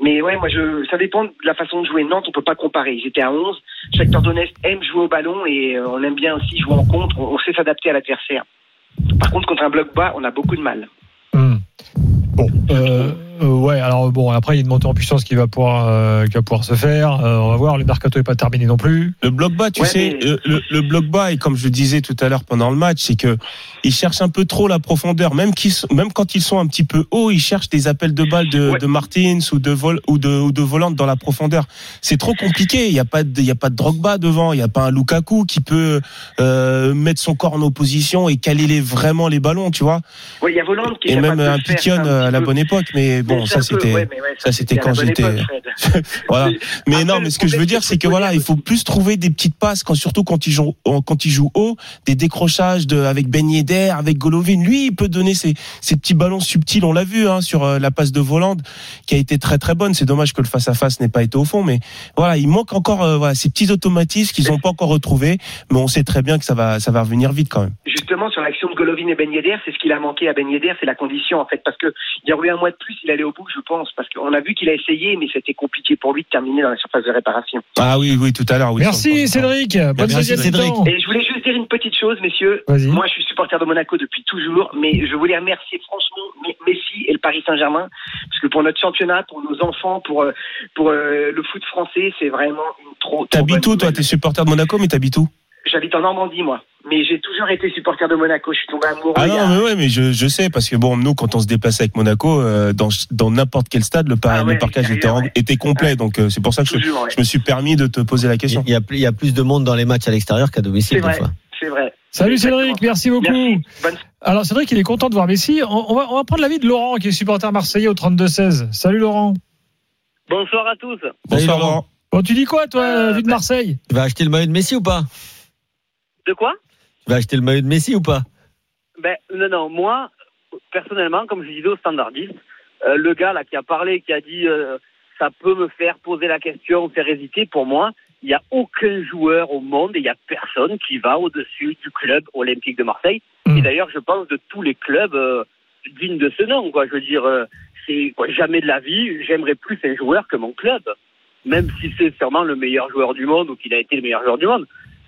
Mais ouais, moi, je, ça dépend de la façon de jouer. Nantes, on peut pas comparer. Ils étaient à 11. Shakhtar Donetsk aime jouer au ballon et euh, on aime bien aussi jouer en contre. On, sait s'adapter à l'adversaire. Par contre, contre un bloc bas, on a beaucoup de mal. Hmm. Bon, euh, euh, ouais. Alors bon, après il y a une montée en puissance qui va pouvoir, euh, qui va pouvoir se faire. Euh, on va voir. Le mercato est pas terminé non plus. Le bloc bas, tu Ouais, sais, mais- le, le- bloc bas, et comme je le disais tout à l'heure pendant le match, c'est que ils cherchent un peu trop la profondeur. Même, qu'ils même quand ils sont un petit peu hauts, ils cherchent des appels de balles de, Ouais. de Martins ou de vol ou de ou de volante dans la profondeur. C'est trop compliqué. Il y a pas de, il y a pas de Drogba devant. Il y a pas un Lukaku qui peut euh, mettre son corps en opposition et caler les, vraiment les ballons, tu vois. Ouais, il y a Voland qui est Et même un un à la bonne époque, mais bon, ça c'était. ouais, mais ouais, ça, c'était quand j'étais-. Voilà. Mais Après, non, mais ce que je veux dire, c'est que voilà, il faut plus trouver des petites passes, quand, surtout quand ils jouent, quand ils jouent haut, des décrochages de, avec Ben Yedder, avec Golovin. Lui, il peut donner ces, ces petits ballons subtils. On l'a vu hein, sur euh, la passe de Volande, qui a été très très bonne. C'est dommage que le face à face n'ait pas été au fond, mais voilà, il manque encore euh, voilà, ces petits automatismes qu'ils n'ont pas encore retrouvés, mais on sait très bien que ça va, ça va revenir vite quand même. Justement, sur l'action de Golovin et Ben Yedder, c'est ce qu'il a manqué à Ben Yedder, c'est la condition en fait, parce que il y aurait eu un mois de plus, il allait au bout, je pense, parce qu'on a vu qu'il a essayé, mais c'était compliqué pour lui de terminer dans la surface de réparation. Ah oui, oui, tout à l'heure. Oui, Merci Cédric. Bonne Merci, Cédric. Et je voulais juste dire une petite chose, messieurs. Moi, je suis supporter de Monaco depuis toujours, mais je voulais remercier franchement Messi et le Paris Saint-Germain, parce que pour notre championnat, pour nos enfants, pour euh, pour euh, le foot français, c'est vraiment une trop. trop T'habites où, toi? T'es supporter de Monaco, mais t'habites où? J'habite en Normandie, moi, mais j'ai toujours été supporter de Monaco. Je suis tombé amoureux. Ah non, mais ouais, mais je, je sais parce que bon, nous quand on se déplaçait avec Monaco, euh, dans dans n'importe quel stade, le, par- Ah ouais, le parcage était, ouais. était complet, donc euh, c'est pour ça que je, Toujours, ouais. je me suis permis de te poser la question. Il y, a, plus- il y a plus de monde dans les matchs à l'extérieur qu'à domicile, C'est des vrai, fois. c'est vrai. Salut Exactement. Cédric, merci beaucoup. Merci. Bonne Alors Cédric, il est content de voir Messi. On, on va, on va prendre l'avis de Laurent, qui est supporter marseillais au 32-16. Salut Laurent. Bonsoir à tous. Bonsoir Laurent. Bon, tu dis quoi, toi, Euh, vu de bah- Marseille? Tu vas acheter le maillot de Messi ou pas? De quoi Tu vas acheter le maillot de Messi ou pas Ben non, non. Moi, personnellement, comme je disais au standardiste, euh, le gars là qui a parlé, qui a dit euh, ça peut me faire poser la question, faire hésiter. Pour moi, il n'y a aucun joueur au monde et il n'y a personne qui va au-dessus du club olympique de Marseille. Mm. Et d'ailleurs, je pense de tous les clubs euh, dignes de ce nom. Quoi. Je veux dire, euh, c'est quoi, jamais de la vie, j'aimerais plus un joueur que mon club, même si c'est sûrement le meilleur joueur du monde ou qu'il a été le meilleur joueur du monde.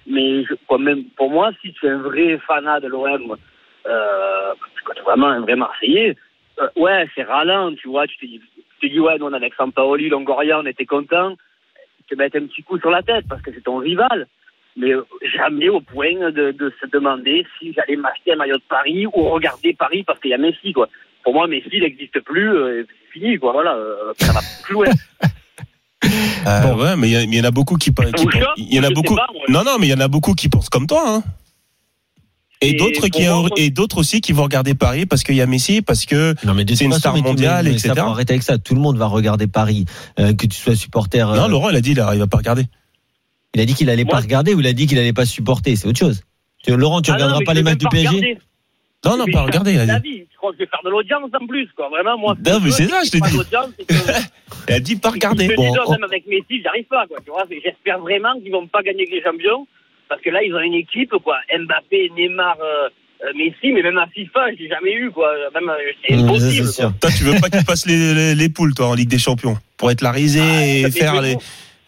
Mais quoi, même pour moi, si tu es un vrai fanat de l'OM, euh, quand tu es vraiment un vrai Marseillais, euh, ouais, c'est ralent, tu vois. Tu te dis, tu te dis ouais, nous on a Alexandre Paoli, Longoria, on était contents. Te mettre un petit coup sur la tête parce que c'est ton rival. Mais euh, jamais au point de, se demander si j'allais m'acheter un maillot de Paris ou regarder Paris parce qu'il y a Messi, quoi. Pour moi, Messi, n'existe plus, euh, c'est fini, quoi. Voilà, ça va plus loin. Euh, Ouais, mais il y a- il y, en a beaucoup qui, il y en a beaucoup. pas, non, non, mais il y en a beaucoup qui pensent comme toi. Hein. Et, Et d'autres qui et d'autres aussi qui vont regarder Paris parce qu'il y a Messi, parce que C'est une star mondiale, mais etc. Ça, faut arrêter avec ça. Tout le monde va regarder Paris. Euh, que tu sois supporter. euh, non, Laurent, il a dit, là, il va pas regarder. Il a dit qu'il allait Moi- pas regarder ou il a dit qu'il allait pas supporter. C'est autre chose. Tu- Laurent, tu Ah regarderas pas les matchs du PSG regarder. Non, non, pas regarder. la dit, vie. Je crois que je vais faire de l'audience en plus, quoi. Vraiment, moi. Non, mais c'est ça, je t'ai dit. il a dit pas regarder. Bon, on- même avec Messi, j'arrive pas, quoi. Tu vois, j'espère vraiment qu'ils vont pas gagner avec les champions. Parce que là, ils ont une équipe, quoi. Mbappé, Neymar, euh, euh, Messi, mais même à FIFA, je l'ai jamais eu, quoi. Même, euh, c'est impossible. quoi. Toi, tu veux pas qu'ils passent les, les, les poules, toi, en Ligue des Champions, pour être la risée Ah, et faire les.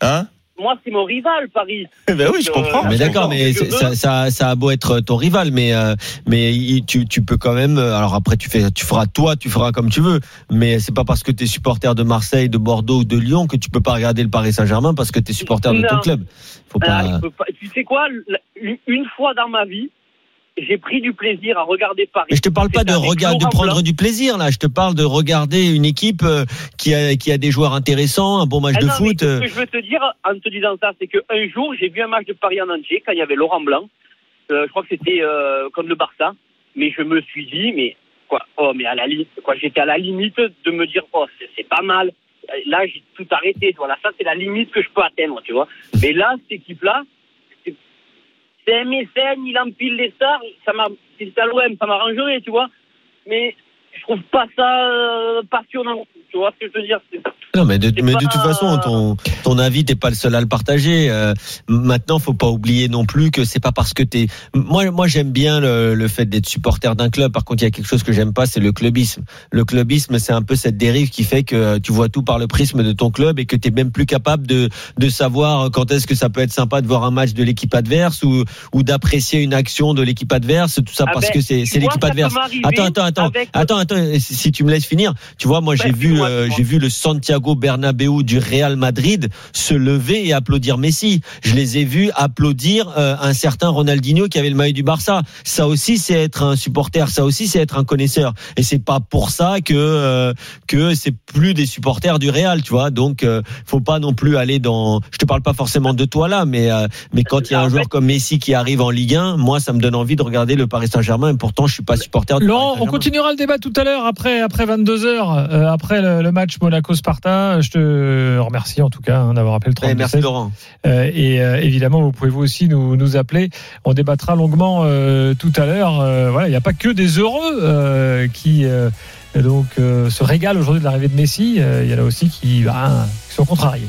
Hein? Moi, c'est mon rival, Paris. Ben oui, je Euh, comprends. Mais je d'accord, comprends. mais ça, ça, ça a beau être ton rival, mais euh, mais tu, tu peux quand même. euh, Alors après, tu fais, tu feras toi, tu feras comme tu veux. Mais c'est pas parce que tu es supporter de Marseille, de Bordeaux ou de Lyon que tu peux pas regarder le Paris Saint-Germain parce que tu es supporter de ton club. Faut pas. je peux pas- Tu sais quoi Une fois dans ma vie, j'ai pris du plaisir à regarder Paris. Mais je te parle pas de regarder, de prendre Blanc. du plaisir là. Je te parle de regarder une équipe euh, qui a qui a des joueurs intéressants, un bon match Ah de non, foot. Ce euh, que je veux te dire en te disant ça, c'est qu'un jour, j'ai vu un match de Paris en entier quand il y avait Laurent Blanc. Euh, je crois que c'était euh, contre le Barça. Mais je me suis dit, mais quoi, oh, mais à la limite, quoi, j'étais à la limite de me dire, oh, c'est- pas mal. Là, j'ai tout arrêté. Voilà, ça, c'est la limite que je peux atteindre, tu vois. Mais là, cette équipe-là, c'est- c'est un mécène, il empile les stars. Ça m'a, c'était à l'OM, ça m'arrangerait, tu vois. Mais je trouve pas ça euh, passionnant. Tu vois ce que je veux dire Non, mais de, mais de toute façon, ton, ton avis, t'es pas le seul à le partager. Euh, maintenant, faut pas oublier non plus que c'est pas parce que t'es. Moi, moi, j'aime bien le, le fait d'être supporter d'un club. Par contre, il y a quelque chose que j'aime pas, c'est le clubisme. Le clubisme, c'est un peu cette dérive qui fait que tu vois tout par le prisme de ton club et que t'es même plus capable de de savoir quand est-ce que ça peut être sympa de voir un match de l'équipe adverse ou ou d'apprécier une action de l'équipe adverse. Tout ça Ah parce ben, que c'est l'équipe adverse. Attends, attends, attends, avec- attends, attends. Si tu me laisses finir, tu vois, moi, j'ai Ouais, vu, euh, j'ai vu le Santiago Bernabéu du Real Madrid se lever et applaudir Messi. Je les ai vus applaudir euh, un certain Ronaldinho qui avait le maillot du Barça. Ça aussi, c'est être un supporter. Ça aussi, c'est être un connaisseur. Et c'est pas pour ça que euh, que c'est plus des supporters du Real, tu vois. Donc, euh, faut pas non plus aller dans. Je te parle pas forcément de toi là, mais mais quand il y a un joueur comme Messi qui arrive en Ligue 1, moi, ça me donne envie de regarder le Paris Saint-Germain. Et pourtant, je suis pas supporter. Du Laurent, Paris on continuera le débat tout à l'heure après après 22 h après le, le match Monaco-Sparta. Je te remercie en tout cas hein, d'avoir appelé le 32 Eh, merci Laurent. Euh, et euh, évidemment, vous pouvez vous aussi nous, nous appeler. On débattra longuement euh, tout à l'heure. Euh, voilà, il n'y a pas que des heureux euh, qui euh, donc euh, se régalent aujourd'hui de l'arrivée de Messi. Euh, Il y en a aussi qui, bah, qui sont contrariés.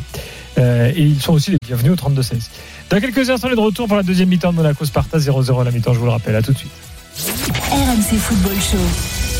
Euh, et ils sont aussi les bienvenus au 32-16. Dans quelques instants, on est de retour pour la deuxième mi-temps de Monaco Sparta 0-0 à la mi-temps. Je vous le rappelle. À tout de suite. RMC Football Show.